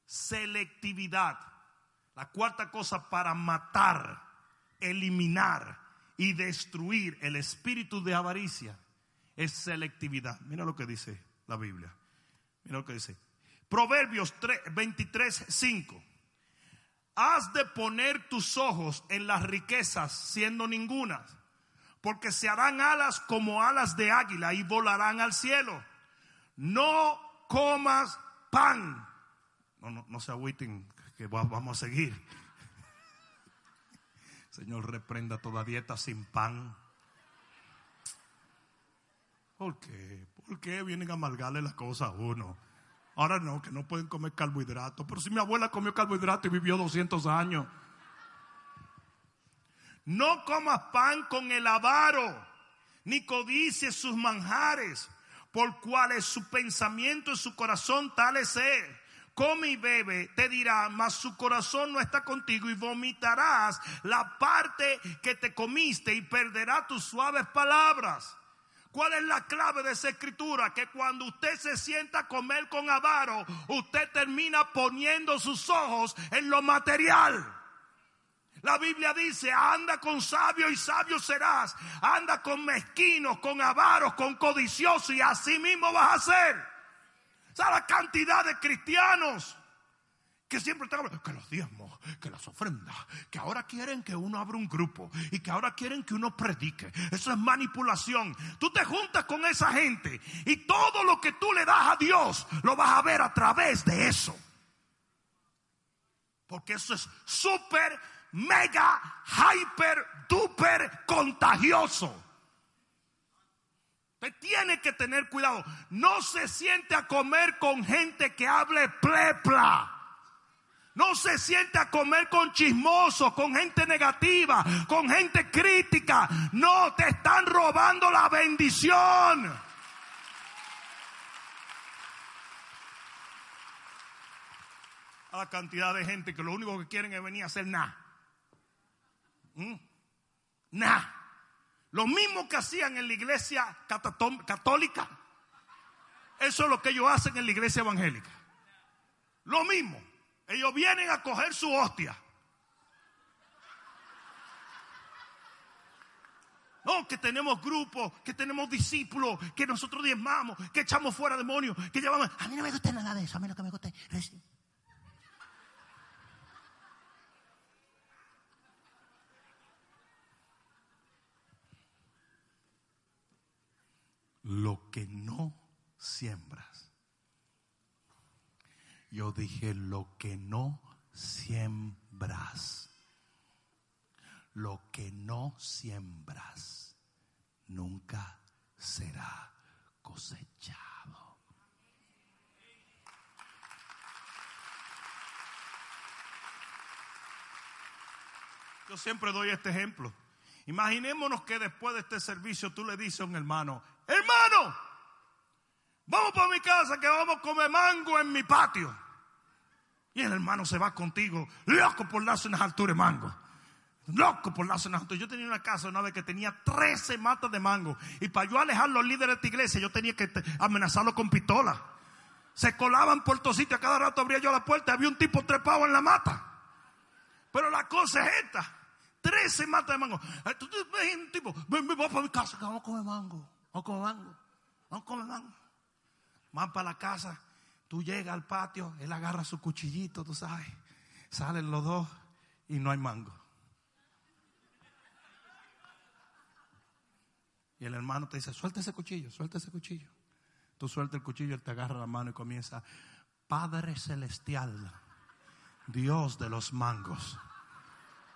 selectividad. La cuarta cosa para matar eliminar y destruir el espíritu de avaricia es selectividad. Mira lo que dice la Biblia. Mira lo que dice. Proverbios 23, 5. Has de poner tus ojos en las riquezas siendo ningunas, porque se harán alas como alas de águila y volarán al cielo. No comas pan. No, no, no se agüiten, que vamos a seguir. <laughs> Señor, reprenda toda dieta sin pan. ¿Por qué? ¿Por qué vienen a amargarle las cosas a uno? Ahora no, que no pueden comer carbohidratos. Pero si mi abuela comió carbohidratos y vivió 200 años. No comas pan con el avaro, ni codicies sus manjares, por cuales su pensamiento y su corazón tal es come y bebe, te dirá, mas su corazón no está contigo y vomitarás la parte que te comiste y perderá tus suaves palabras. ¿Cuál es la clave de esa escritura? Que cuando usted se sienta a comer con avaro, usted termina poniendo sus ojos en lo material. La Biblia dice, anda con sabio y sabio serás. Anda con mezquinos, con avaros, con codiciosos y así mismo vas a ser la cantidad de cristianos que siempre están hablando que los diezmos, que las ofrendas, que ahora quieren que uno abra un grupo y que ahora quieren que uno predique. Eso es manipulación. Tú te juntas con esa gente y todo lo que tú le das a Dios lo vas a ver a través de eso. Porque eso es súper, mega, hyper, duper contagioso. Usted tiene que tener cuidado. No se siente a comer con gente que hable plepla. No se siente a comer con chismosos, con gente negativa, con gente crítica. No, te están robando la bendición. A la cantidad de gente que lo único que quieren es venir a hacer nada. ¿Mm? Nada. Lo mismo que hacían en la iglesia católica. Eso es lo que ellos hacen en la iglesia evangélica. Lo mismo. Ellos vienen a coger su hostia. No, que tenemos grupos, que tenemos discípulos, que nosotros diezmamos, que echamos fuera demonios, que llevamos. A mí no me gusta nada de eso, a mí lo que me gusta es. Lo que no siembras. Yo dije, lo que no siembras. Lo que no siembras nunca será cosechado. Yo siempre doy este ejemplo. Imaginémonos que después de este servicio tú le dices a un hermano, hermano, vamos para mi casa que vamos a comer mango en mi patio. Y el hermano se va contigo, loco por darse unas alturas de mango. Loco por darse unas alturas. Yo tenía una casa una vez que tenía 13 matas de mango. Y para yo alejar los líderes de esta iglesia, yo tenía que amenazarlos con pistola. Se colaban por todos sitios. A cada rato abría yo la puerta había un tipo trepado en la mata. Pero la cosa es esta. 13 matas de mango. Eh, tú ves un tipo, ven, ven, para mi casa que vamos a comer mango. Vamos comer mango. Vamos comer mango. Van para la casa. Tú llegas al patio, él agarra su cuchillito, tú sabes. Salen los dos y no hay mango. Y el hermano te dice, suelta ese cuchillo, suelta ese cuchillo. Tú suelta el cuchillo, él te agarra la mano y comienza, Padre Celestial, Dios de los mangos.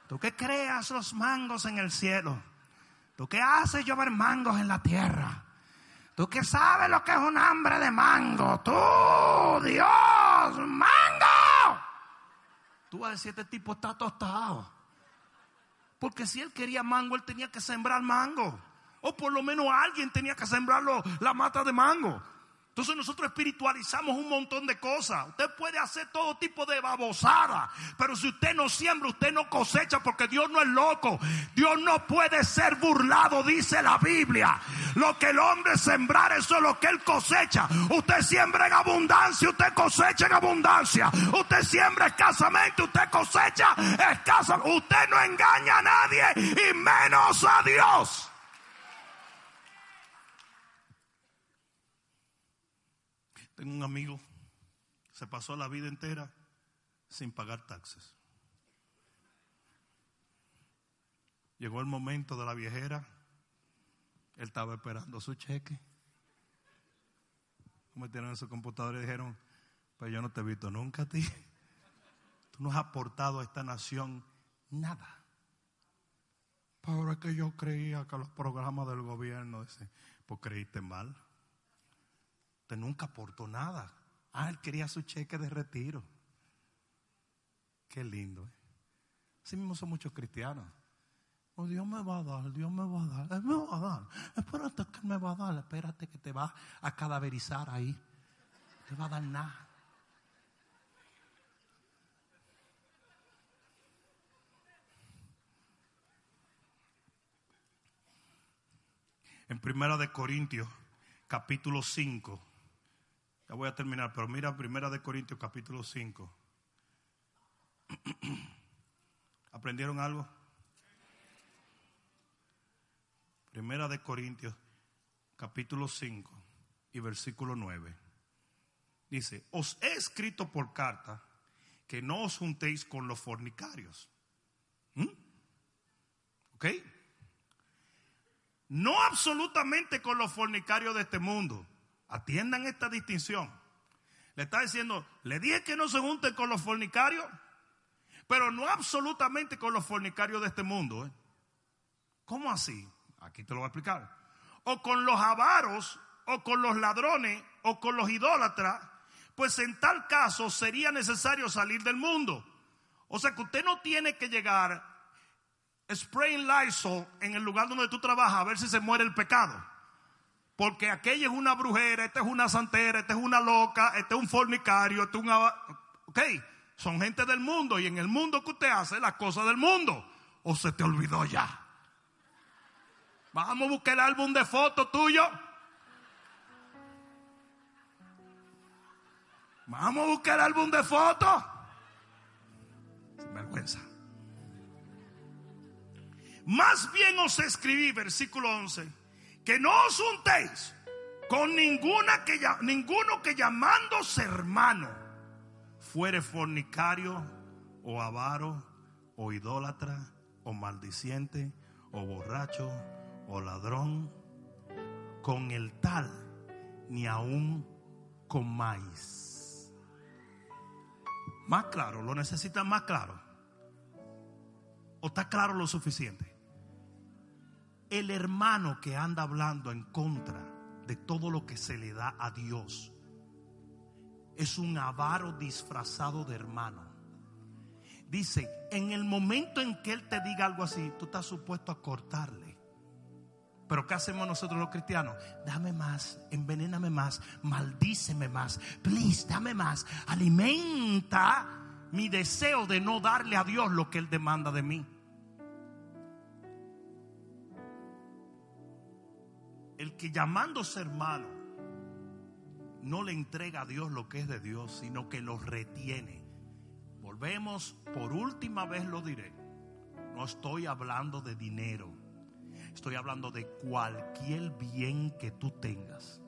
Tú que creas los mangos en el cielo. Tú que haces llover mangos en la tierra. Tú que sabes lo que es un hambre de mango. Tú, Dios, mango. Tú vas a decir, este tipo está tostado. Porque si él quería mango, él tenía que sembrar mango. O por lo menos alguien tenía que sembrarlo la mata de mango. Entonces nosotros espiritualizamos un montón de cosas. Usted puede hacer todo tipo de babosada, pero si usted no siembra, usted no cosecha porque Dios no es loco. Dios no puede ser burlado, dice la Biblia. Lo que el hombre sembrar, eso es lo que él cosecha. Usted siembra en abundancia, usted cosecha en abundancia. Usted siembra escasamente, usted cosecha escasamente. Usted no engaña a nadie y menos a Dios. Tengo un amigo, se pasó la vida entera sin pagar taxes. Llegó el momento de la viejera, él estaba esperando su cheque. Metieron en su computadora y dijeron, pues yo no te he visto nunca a ti. Tú no has aportado a esta nación nada. Pero es que yo creía que los programas del gobierno, pues creíste mal. Usted nunca aportó nada. Ah, él quería su cheque de retiro. Qué lindo. ¿eh? Así mismo son muchos cristianos. Oh, Dios me va a dar, Dios me va a dar, Él me va a dar. Espérate que me va a dar, espérate que te va a cadaverizar ahí. Te va a dar nada. En Primera de Corintios, capítulo 5 ya voy a terminar, pero mira Primera de Corintios capítulo 5. <clears throat> ¿Aprendieron algo? Primera de Corintios capítulo 5 y versículo 9. Dice, os he escrito por carta que no os juntéis con los fornicarios. ¿Mm? ¿Ok? No absolutamente con los fornicarios de este mundo Atiendan esta distinción. Le está diciendo, le dije que no se junten con los fornicarios, pero no absolutamente con los fornicarios de este mundo. ¿eh? ¿Cómo así? Aquí te lo voy a explicar. O con los avaros, o con los ladrones, o con los idólatras, pues en tal caso sería necesario salir del mundo. O sea que usted no tiene que llegar spraying Lysol en el lugar donde tú trabajas a ver si se muere el pecado. Porque aquella es una brujera, esta es una santera, esta es una loca, este es un fornicario, este es un... Ok, son gente del mundo y en el mundo que usted hace las cosas del mundo. ¿O se te olvidó ya? Vamos a buscar el álbum de fotos tuyo. Vamos a buscar el álbum de fotos. Sin vergüenza. Más bien os escribí, versículo 11, que no os juntéis con ninguna que, ninguno que llamándose hermano fuere fornicario o avaro o idólatra o maldiciente o borracho o ladrón. Con el tal ni aún comáis. Más claro, lo necesitan más claro. ¿O está claro lo suficiente? El hermano que anda hablando en contra de todo lo que se le da a Dios es un avaro disfrazado de hermano. Dice, en el momento en que Él te diga algo así, tú estás supuesto a cortarle. Pero ¿qué hacemos nosotros los cristianos? Dame más, envenéname más, maldíceme más, please, dame más. Alimenta mi deseo de no darle a Dios lo que Él demanda de mí. El que llamándose hermano no le entrega a Dios lo que es de Dios, sino que lo retiene. Volvemos, por última vez lo diré. No estoy hablando de dinero. Estoy hablando de cualquier bien que tú tengas.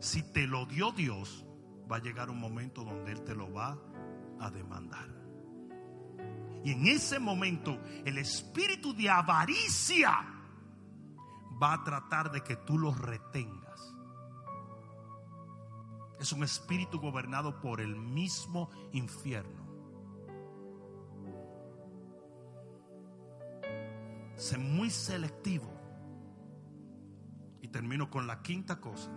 Si te lo dio Dios, va a llegar un momento donde Él te lo va a demandar. Y en ese momento el espíritu de avaricia va a tratar de que tú lo retengas. Es un espíritu gobernado por el mismo infierno. Sé muy selectivo. Y termino con la quinta cosa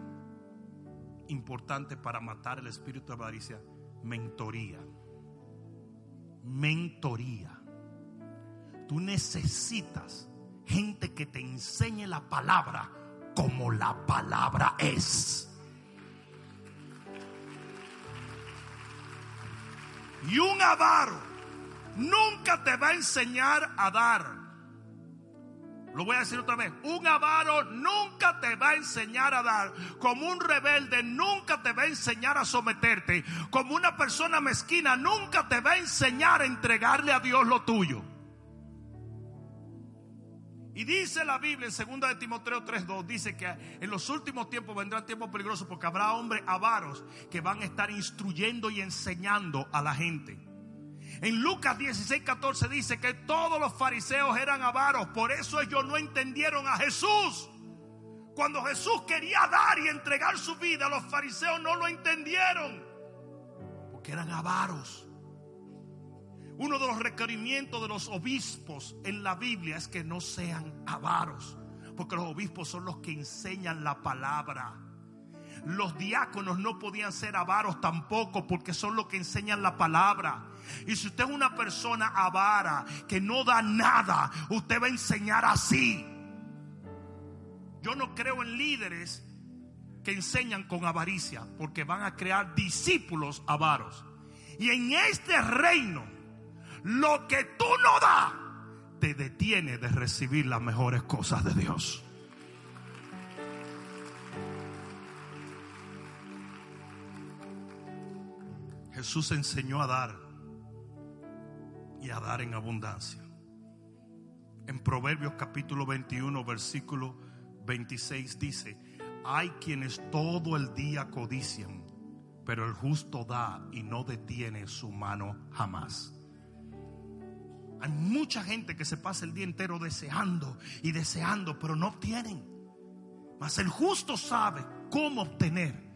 importante para matar el espíritu de avaricia, mentoría. Mentoría. Tú necesitas gente que te enseñe la palabra como la palabra es. Y un avaro nunca te va a enseñar a dar. Lo voy a decir otra vez. Un avaro nunca te va a enseñar a dar. Como un rebelde nunca te va a enseñar a someterte. Como una persona mezquina nunca te va a enseñar a entregarle a Dios lo tuyo. Y dice la Biblia en 2 de Timoteo 3:2 dice que en los últimos tiempos vendrán tiempos peligrosos porque habrá hombres avaros que van a estar instruyendo y enseñando a la gente. En Lucas 16:14 dice que todos los fariseos eran avaros, por eso ellos no entendieron a Jesús. Cuando Jesús quería dar y entregar su vida, los fariseos no lo entendieron, porque eran avaros. Uno de los requerimientos de los obispos en la Biblia es que no sean avaros, porque los obispos son los que enseñan la palabra. Los diáconos no podían ser avaros tampoco porque son los que enseñan la palabra. Y si usted es una persona avara que no da nada, usted va a enseñar así. Yo no creo en líderes que enseñan con avaricia porque van a crear discípulos avaros. Y en este reino lo que tú no das te detiene de recibir las mejores cosas de Dios. Jesús enseñó a dar y a dar en abundancia. En Proverbios capítulo 21, versículo 26 dice, hay quienes todo el día codician, pero el justo da y no detiene su mano jamás. Hay mucha gente que se pasa el día entero deseando y deseando, pero no obtienen. Mas el justo sabe cómo obtener.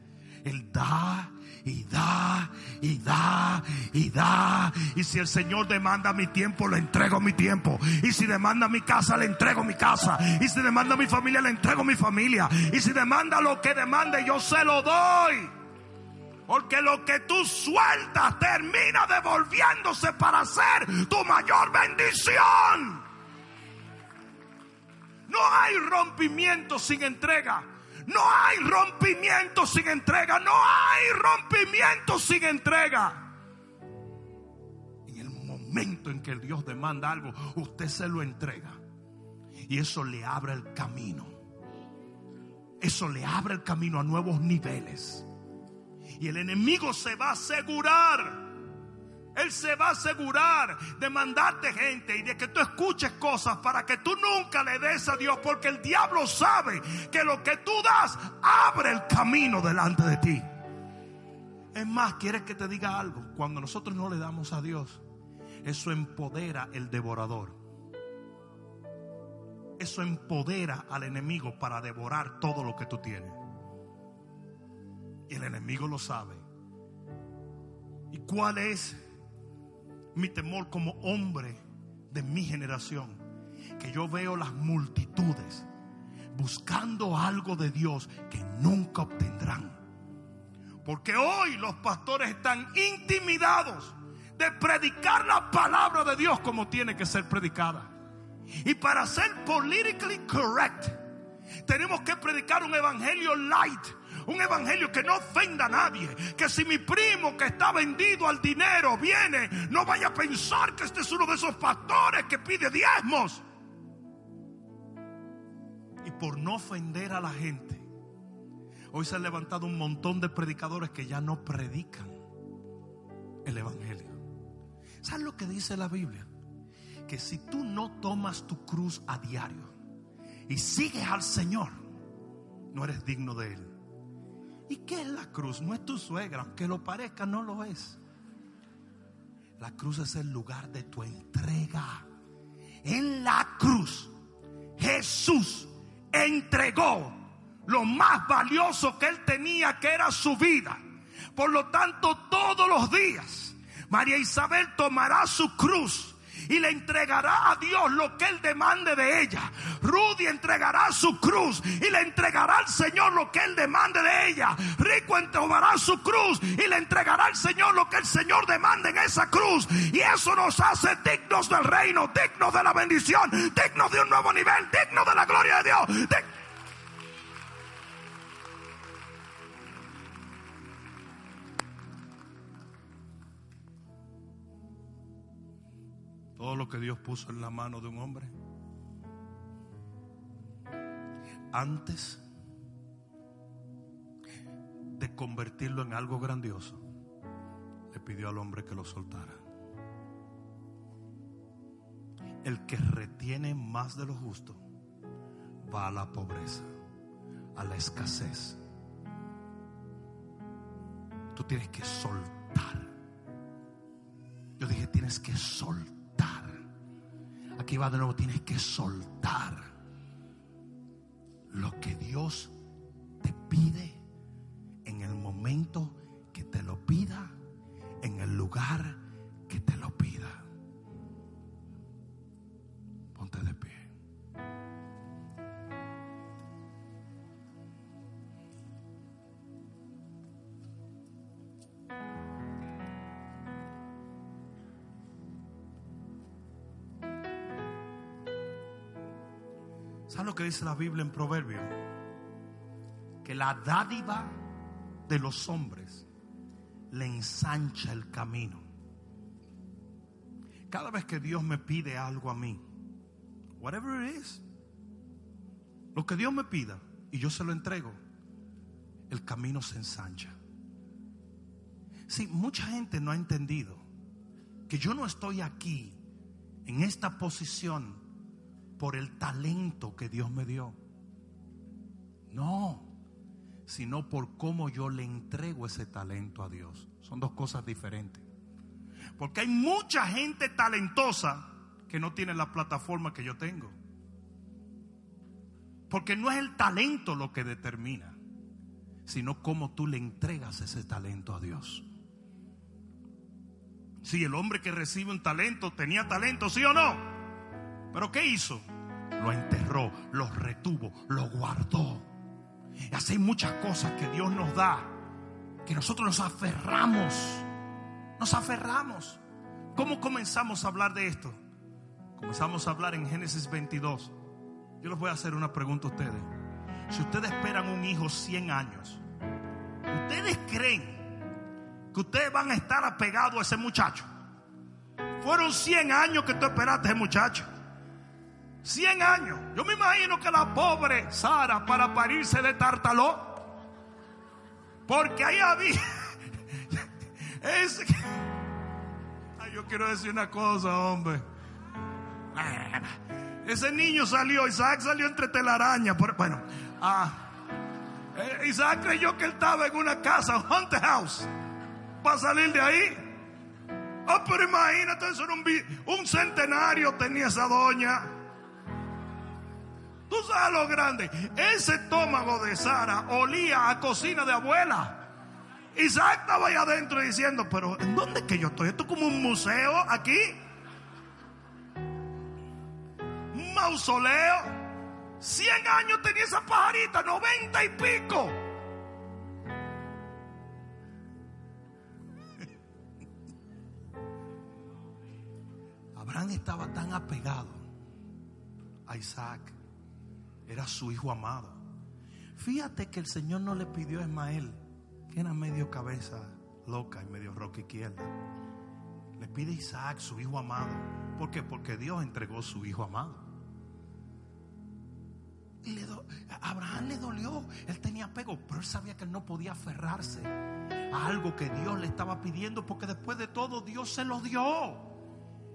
Él da y da y da y da. Y si el Señor demanda mi tiempo, le entrego mi tiempo. Y si demanda mi casa, le entrego mi casa. Y si demanda mi familia, le entrego mi familia. Y si demanda lo que demande, yo se lo doy. Porque lo que tú sueltas termina devolviéndose para ser tu mayor bendición. No hay rompimiento sin entrega. No hay rompimiento sin entrega. No hay rompimiento sin entrega. En el momento en que Dios demanda algo, usted se lo entrega. Y eso le abre el camino. Eso le abre el camino a nuevos niveles. Y el enemigo se va a asegurar. Él se va a asegurar de mandarte gente y de que tú escuches cosas para que tú nunca le des a Dios. Porque el diablo sabe que lo que tú das abre el camino delante de ti. Es más, quieres que te diga algo. Cuando nosotros no le damos a Dios, eso empodera el devorador. Eso empodera al enemigo para devorar todo lo que tú tienes. Y el enemigo lo sabe. ¿Y cuál es mi temor como hombre de mi generación? Que yo veo las multitudes buscando algo de Dios que nunca obtendrán. Porque hoy los pastores están intimidados de predicar la palabra de Dios como tiene que ser predicada. Y para ser politically correct, tenemos que predicar un evangelio light, un evangelio que no ofenda a nadie. Que si mi primo que está vendido al dinero viene, no vaya a pensar que este es uno de esos pastores que pide diezmos. Y por no ofender a la gente, hoy se han levantado un montón de predicadores que ya no predican el evangelio. ¿Sabes lo que dice la Biblia? Que si tú no tomas tu cruz a diario y sigues al Señor, no eres digno de Él. ¿Y qué es la cruz? No es tu suegra, aunque lo parezca, no lo es. La cruz es el lugar de tu entrega. En la cruz, Jesús entregó lo más valioso que él tenía, que era su vida. Por lo tanto, todos los días, María Isabel tomará su cruz y le entregará a Dios lo que Él demande de ella. Rudy entregará su cruz y le entregará al Señor lo que Él demande de ella. Rico entregará su cruz y le entregará al Señor lo que el Señor demande en esa cruz. Y eso nos hace dignos del reino, dignos de la bendición, dignos de un nuevo nivel, dignos de la gloria de Dios. Todo lo que Dios puso en la mano de un hombre. Antes de convertirlo en algo grandioso, le pidió al hombre que lo soltara. El que retiene más de lo justo va a la pobreza, a la escasez. Tú tienes que soltar. Yo dije, tienes que soltar Aquí va de nuevo, tienes que soltar lo que Dios te pide en el momento que te lo pida, en el lugar que te lo pida. Ponte de pie. Que dice la Biblia en Proverbios? Que la dádiva de los hombres le ensancha el camino. Cada vez que Dios me pide algo a mí, whatever it is, lo que Dios me pida y yo se lo entrego, el camino se ensancha. Sí, mucha gente no ha entendido que yo no estoy aquí en esta posición por el talento que Dios me dio. No, sino por cómo yo le entrego ese talento a Dios. Son dos cosas diferentes. Porque hay mucha gente talentosa que no tiene la plataforma que yo tengo. Porque no es el talento lo que determina, sino cómo tú le entregas ese talento a Dios. Si el hombre que recibe un talento tenía talento, sí o no. Pero ¿qué hizo? Lo enterró, lo retuvo, lo guardó. Y así hay muchas cosas que Dios nos da, que nosotros nos aferramos. Nos aferramos. ¿Cómo comenzamos a hablar de esto? Comenzamos a hablar en Génesis 22. Yo les voy a hacer una pregunta a ustedes. Si ustedes esperan un hijo 100 años, ¿ustedes creen que ustedes van a estar apegados a ese muchacho? Fueron 100 años que tú esperaste a ese muchacho. 100 años. Yo me imagino que la pobre Sara para parirse de tartaló. Porque ahí había... <laughs> Es... Ay, yo quiero decir una cosa, hombre. Ese niño salió, Isaac salió entre telarañas. Bueno, ah, eh, Isaac creyó que él estaba en una casa, haunted house, para salir de ahí. Oh, pero imagínate, eso era un, un centenario tenía esa doña. Tú sabes lo grande. Ese estómago de Sara olía a cocina de abuela. Isaac estaba ahí adentro diciendo, pero ¿en dónde es que yo estoy? Esto es como un museo aquí. Un mausoleo. 100 años tenía esa pajarita, 90 y pico. <laughs> Abraham estaba tan apegado a Isaac era su hijo amado. Fíjate que el Señor no le pidió a Ismael, que era medio cabeza loca y medio roca izquierda. Le pide a Isaac, su hijo amado. ¿Por qué? Porque Dios entregó su hijo amado. Y le Abraham le dolió, él tenía apego, pero él sabía que él no podía aferrarse a algo que Dios le estaba pidiendo, porque después de todo Dios se lo dio.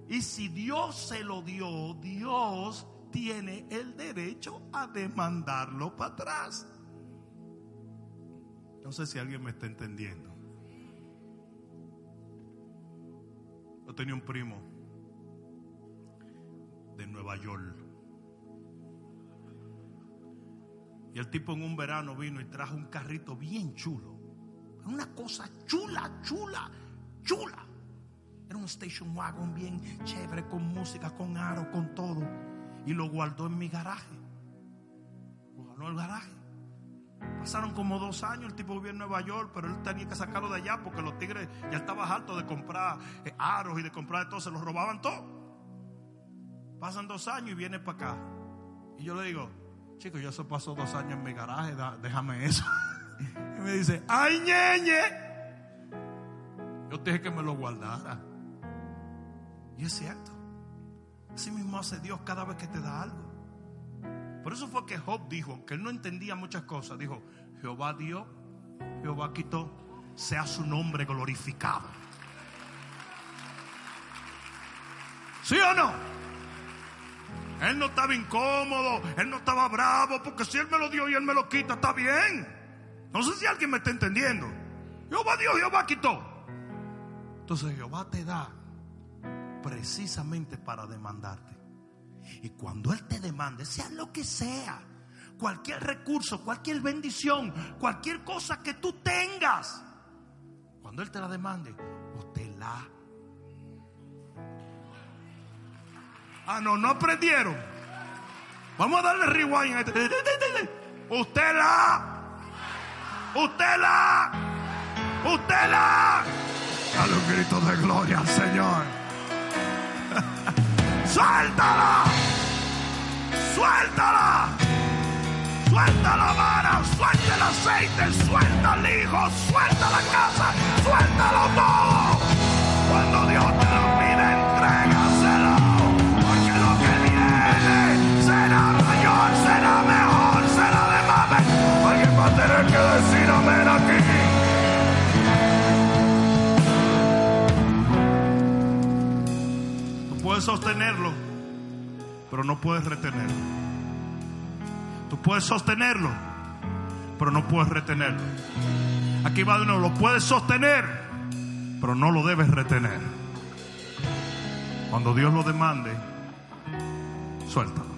Y si Dios se lo dio, Dios tiene el derecho a demandarlo para atrás. No sé si alguien me está entendiendo. Yo tenía un primo de Nueva York. Y el tipo en un verano vino y trajo un carrito bien chulo. Una cosa chula, chula, chula. Era un station wagon bien chévere, con música, con aro, con todo y lo guardó en mi garaje. Lo guardó en el garaje. Pasaron como dos años, el tipo vivía en Nueva York, pero él tenía que sacarlo de allá porque los tigres ya estaban hartos de comprar eh, aros y de comprar todo, se los robaban todo. Pasan dos años y viene para acá. Y yo le digo, chico, yo eso pasó dos años en mi garaje, déjame eso. <laughs> y me dice, ¡ay, ñeñe! Yo te dije que me lo guardara. Y es cierto. Así mismo hace Dios cada vez que te da algo. Por eso fue que Job dijo, que él no entendía muchas cosas, dijo, Jehová dio, Jehová quitó, sea su nombre glorificado. ¿Sí o no? Él no estaba incómodo, él no estaba bravo, porque si él me lo dio y él me lo quita, está bien. No sé si alguien me está entendiendo. Jehová dio, Jehová quitó. Entonces Jehová te da precisamente para demandarte. Y cuando Él te demande, sea lo que sea, cualquier recurso, cualquier bendición, cualquier cosa que tú tengas, cuando Él te la demande, usted la... Ah, no, no aprendieron. Vamos a darle rewind a este. Usted la... Usted la... Usted la... Dale un grito de gloria al Señor. Suéltala. Suéltala. Suelta la vara, suelta el aceite, suelta el hijo, no puedes retenerlo. Tú puedes sostenerlo, pero no puedes retenerlo. Aquí va de nuevo, lo puedes sostener, pero no lo debes retener. Cuando Dios lo demande, suéltalo.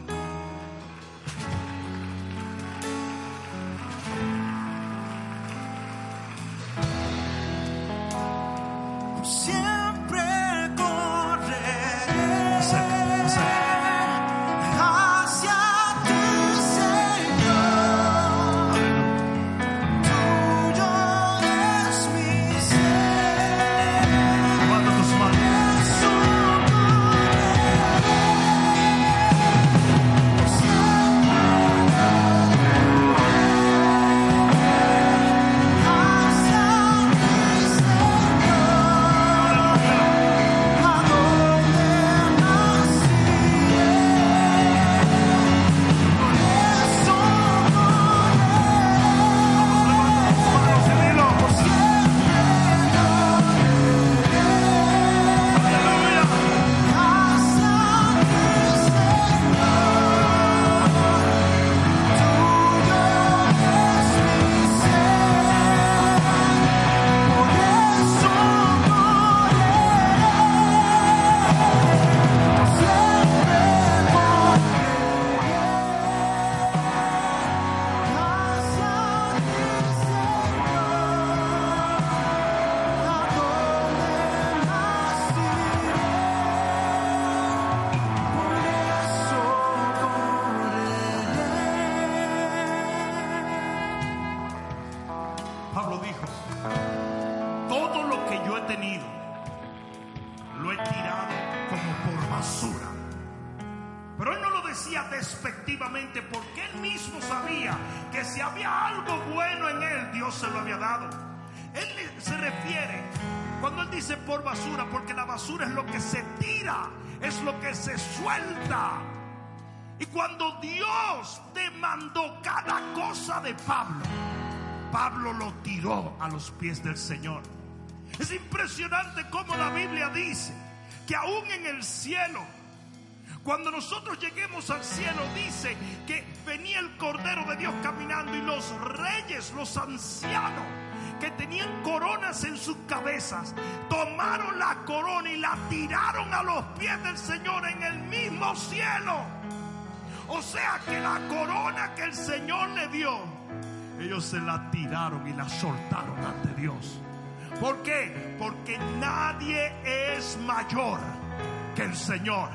lo he tirado como por basura. Pero él no lo decía despectivamente porque él mismo sabía que si había algo bueno en él, Dios se lo había dado. Él se refiere cuando él dice por basura, porque la basura es lo que se tira, es lo que se suelta. Y cuando Dios demandó cada cosa de Pablo, Pablo lo tiró a los pies del Señor. Es impresionante cómo la Biblia dice que aún en el cielo, cuando nosotros lleguemos al cielo, dice que venía el Cordero de Dios caminando y los reyes, los ancianos, que tenían coronas en sus cabezas, tomaron la corona y la tiraron a los pies del Señor en el mismo cielo. O sea que la corona que el Señor le dio, ellos se la tiraron y la soltaron ante Dios. ¿Por qué? Porque nadie es mayor que el Señor.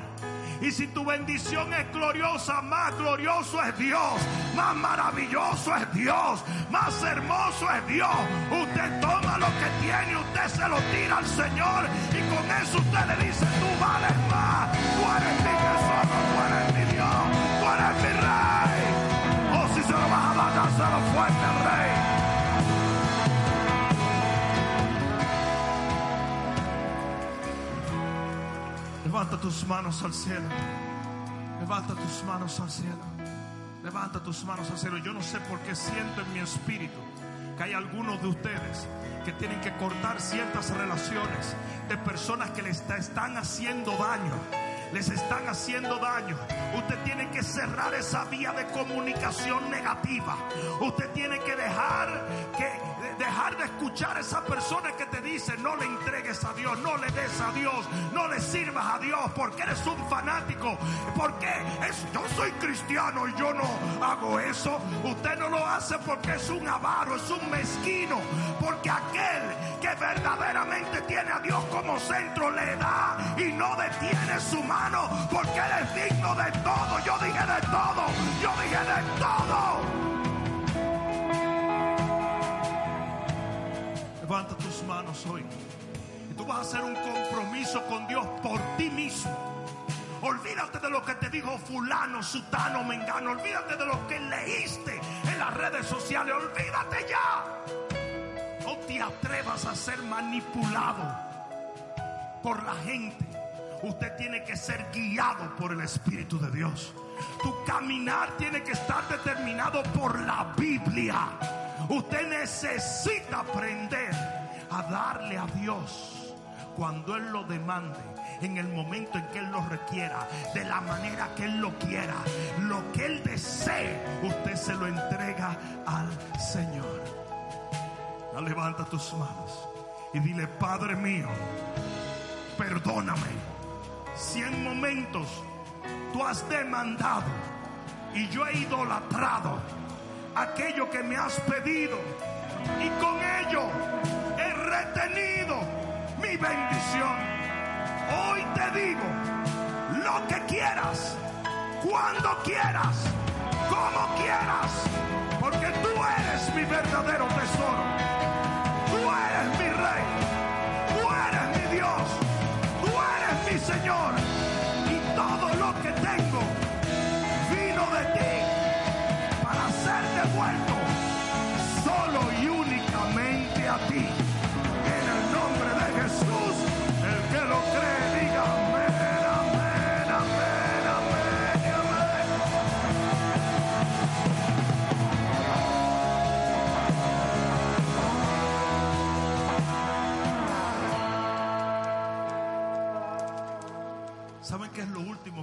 Y si tu bendición es gloriosa, más glorioso es Dios, más maravilloso es Dios, más hermoso es Dios. Usted toma lo que tiene, usted se lo tira al Señor y con eso usted le dice, tú vales más, tú Levanta tus manos al cielo. Levanta tus manos al cielo. Levanta tus manos al cielo. Yo no sé por qué siento en mi espíritu que hay algunos de ustedes que tienen que cortar ciertas relaciones de personas que les están haciendo daño les están haciendo daño. Usted tiene que cerrar esa vía de comunicación negativa. Usted tiene que dejar que dejar de escuchar a esa persona que te dice no le entregues a Dios, no le des a Dios, no le sirvas a Dios porque eres un fanático. Porque es, yo soy cristiano y yo no hago eso. Usted no lo hace porque es un avaro, es un mezquino. Porque aquel que verdaderamente tiene a Dios como centro le da y no detiene su mano porque Él es digno de todo. Yo dije de todo, yo dije de todo. Levanta tus manos hoy. Y tú vas a hacer un compromiso con Dios por ti mismo. Olvídate de lo que te dijo fulano, sutano, mengano. Olvídate de lo que leíste en las redes sociales. Olvídate ya. No te atrevas a ser manipulado por la gente. Usted tiene que ser guiado por el Espíritu de Dios. Tu caminar tiene que estar determinado por la Biblia. Usted necesita aprender a darle a Dios cuando Él lo demande, en el momento en que Él lo requiera, de la manera que Él lo quiera, lo que Él desee, usted se lo entrega al Señor. levanta tus manos y dile, Padre mío, perdóname si en momentos tú has demandado y yo he idolatrado aquello que me has pedido y con ello he retenido mi bendición. Hoy te digo lo que quieras, cuando quieras, como quieras, porque tú eres mi verdadero tesoro.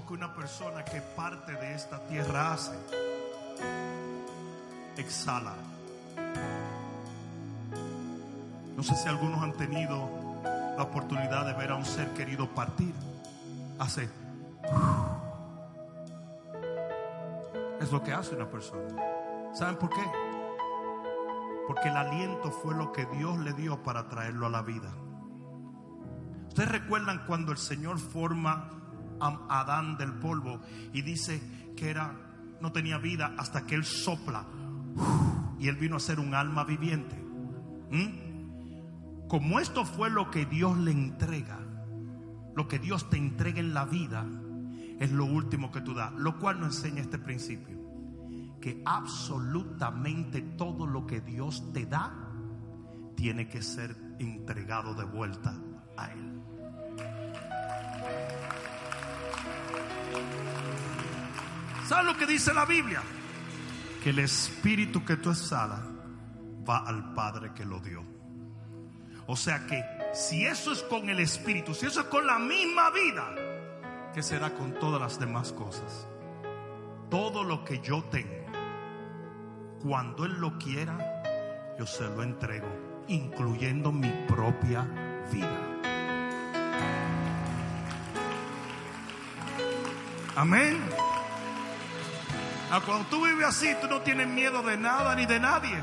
Que una persona que parte de esta tierra hace? Exhala. No sé si algunos han tenido la oportunidad de ver a un ser querido partir. Hace. Es lo que hace una persona. ¿Saben por qué? Porque el aliento fue lo que Dios le dio para traerlo a la vida. Ustedes recuerdan cuando el Señor forma Adán del polvo y dice que era no tenía vida hasta que él sopla y él vino a ser un alma viviente. ¿Mm? Como esto fue lo que Dios le entrega, lo que Dios te entrega en la vida, es lo último que tú das, lo cual nos enseña este principio, que absolutamente todo lo que Dios te da tiene que ser entregado de vuelta a Él. ¿Sabes lo que dice la Biblia? Que el espíritu que tú exhalas va al Padre que lo dio. O sea que si eso es con el espíritu, si eso es con la misma vida, ¿qué será con todas las demás cosas? Todo lo que yo tengo, cuando Él lo quiera, yo se lo entrego, incluyendo mi propia vida. Amén. Ah, cuando tú vives así, tú no tienes miedo de nada ni de nadie.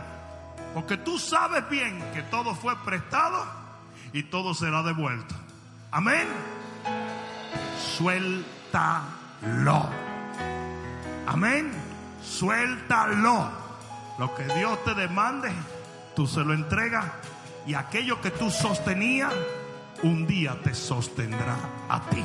Porque tú sabes bien que todo fue prestado y todo será devuelto. Amén. Suéltalo. Amén. Suéltalo. Lo que Dios te demande, tú se lo entregas. Y aquello que tú sostenías, un día te sostendrá a ti.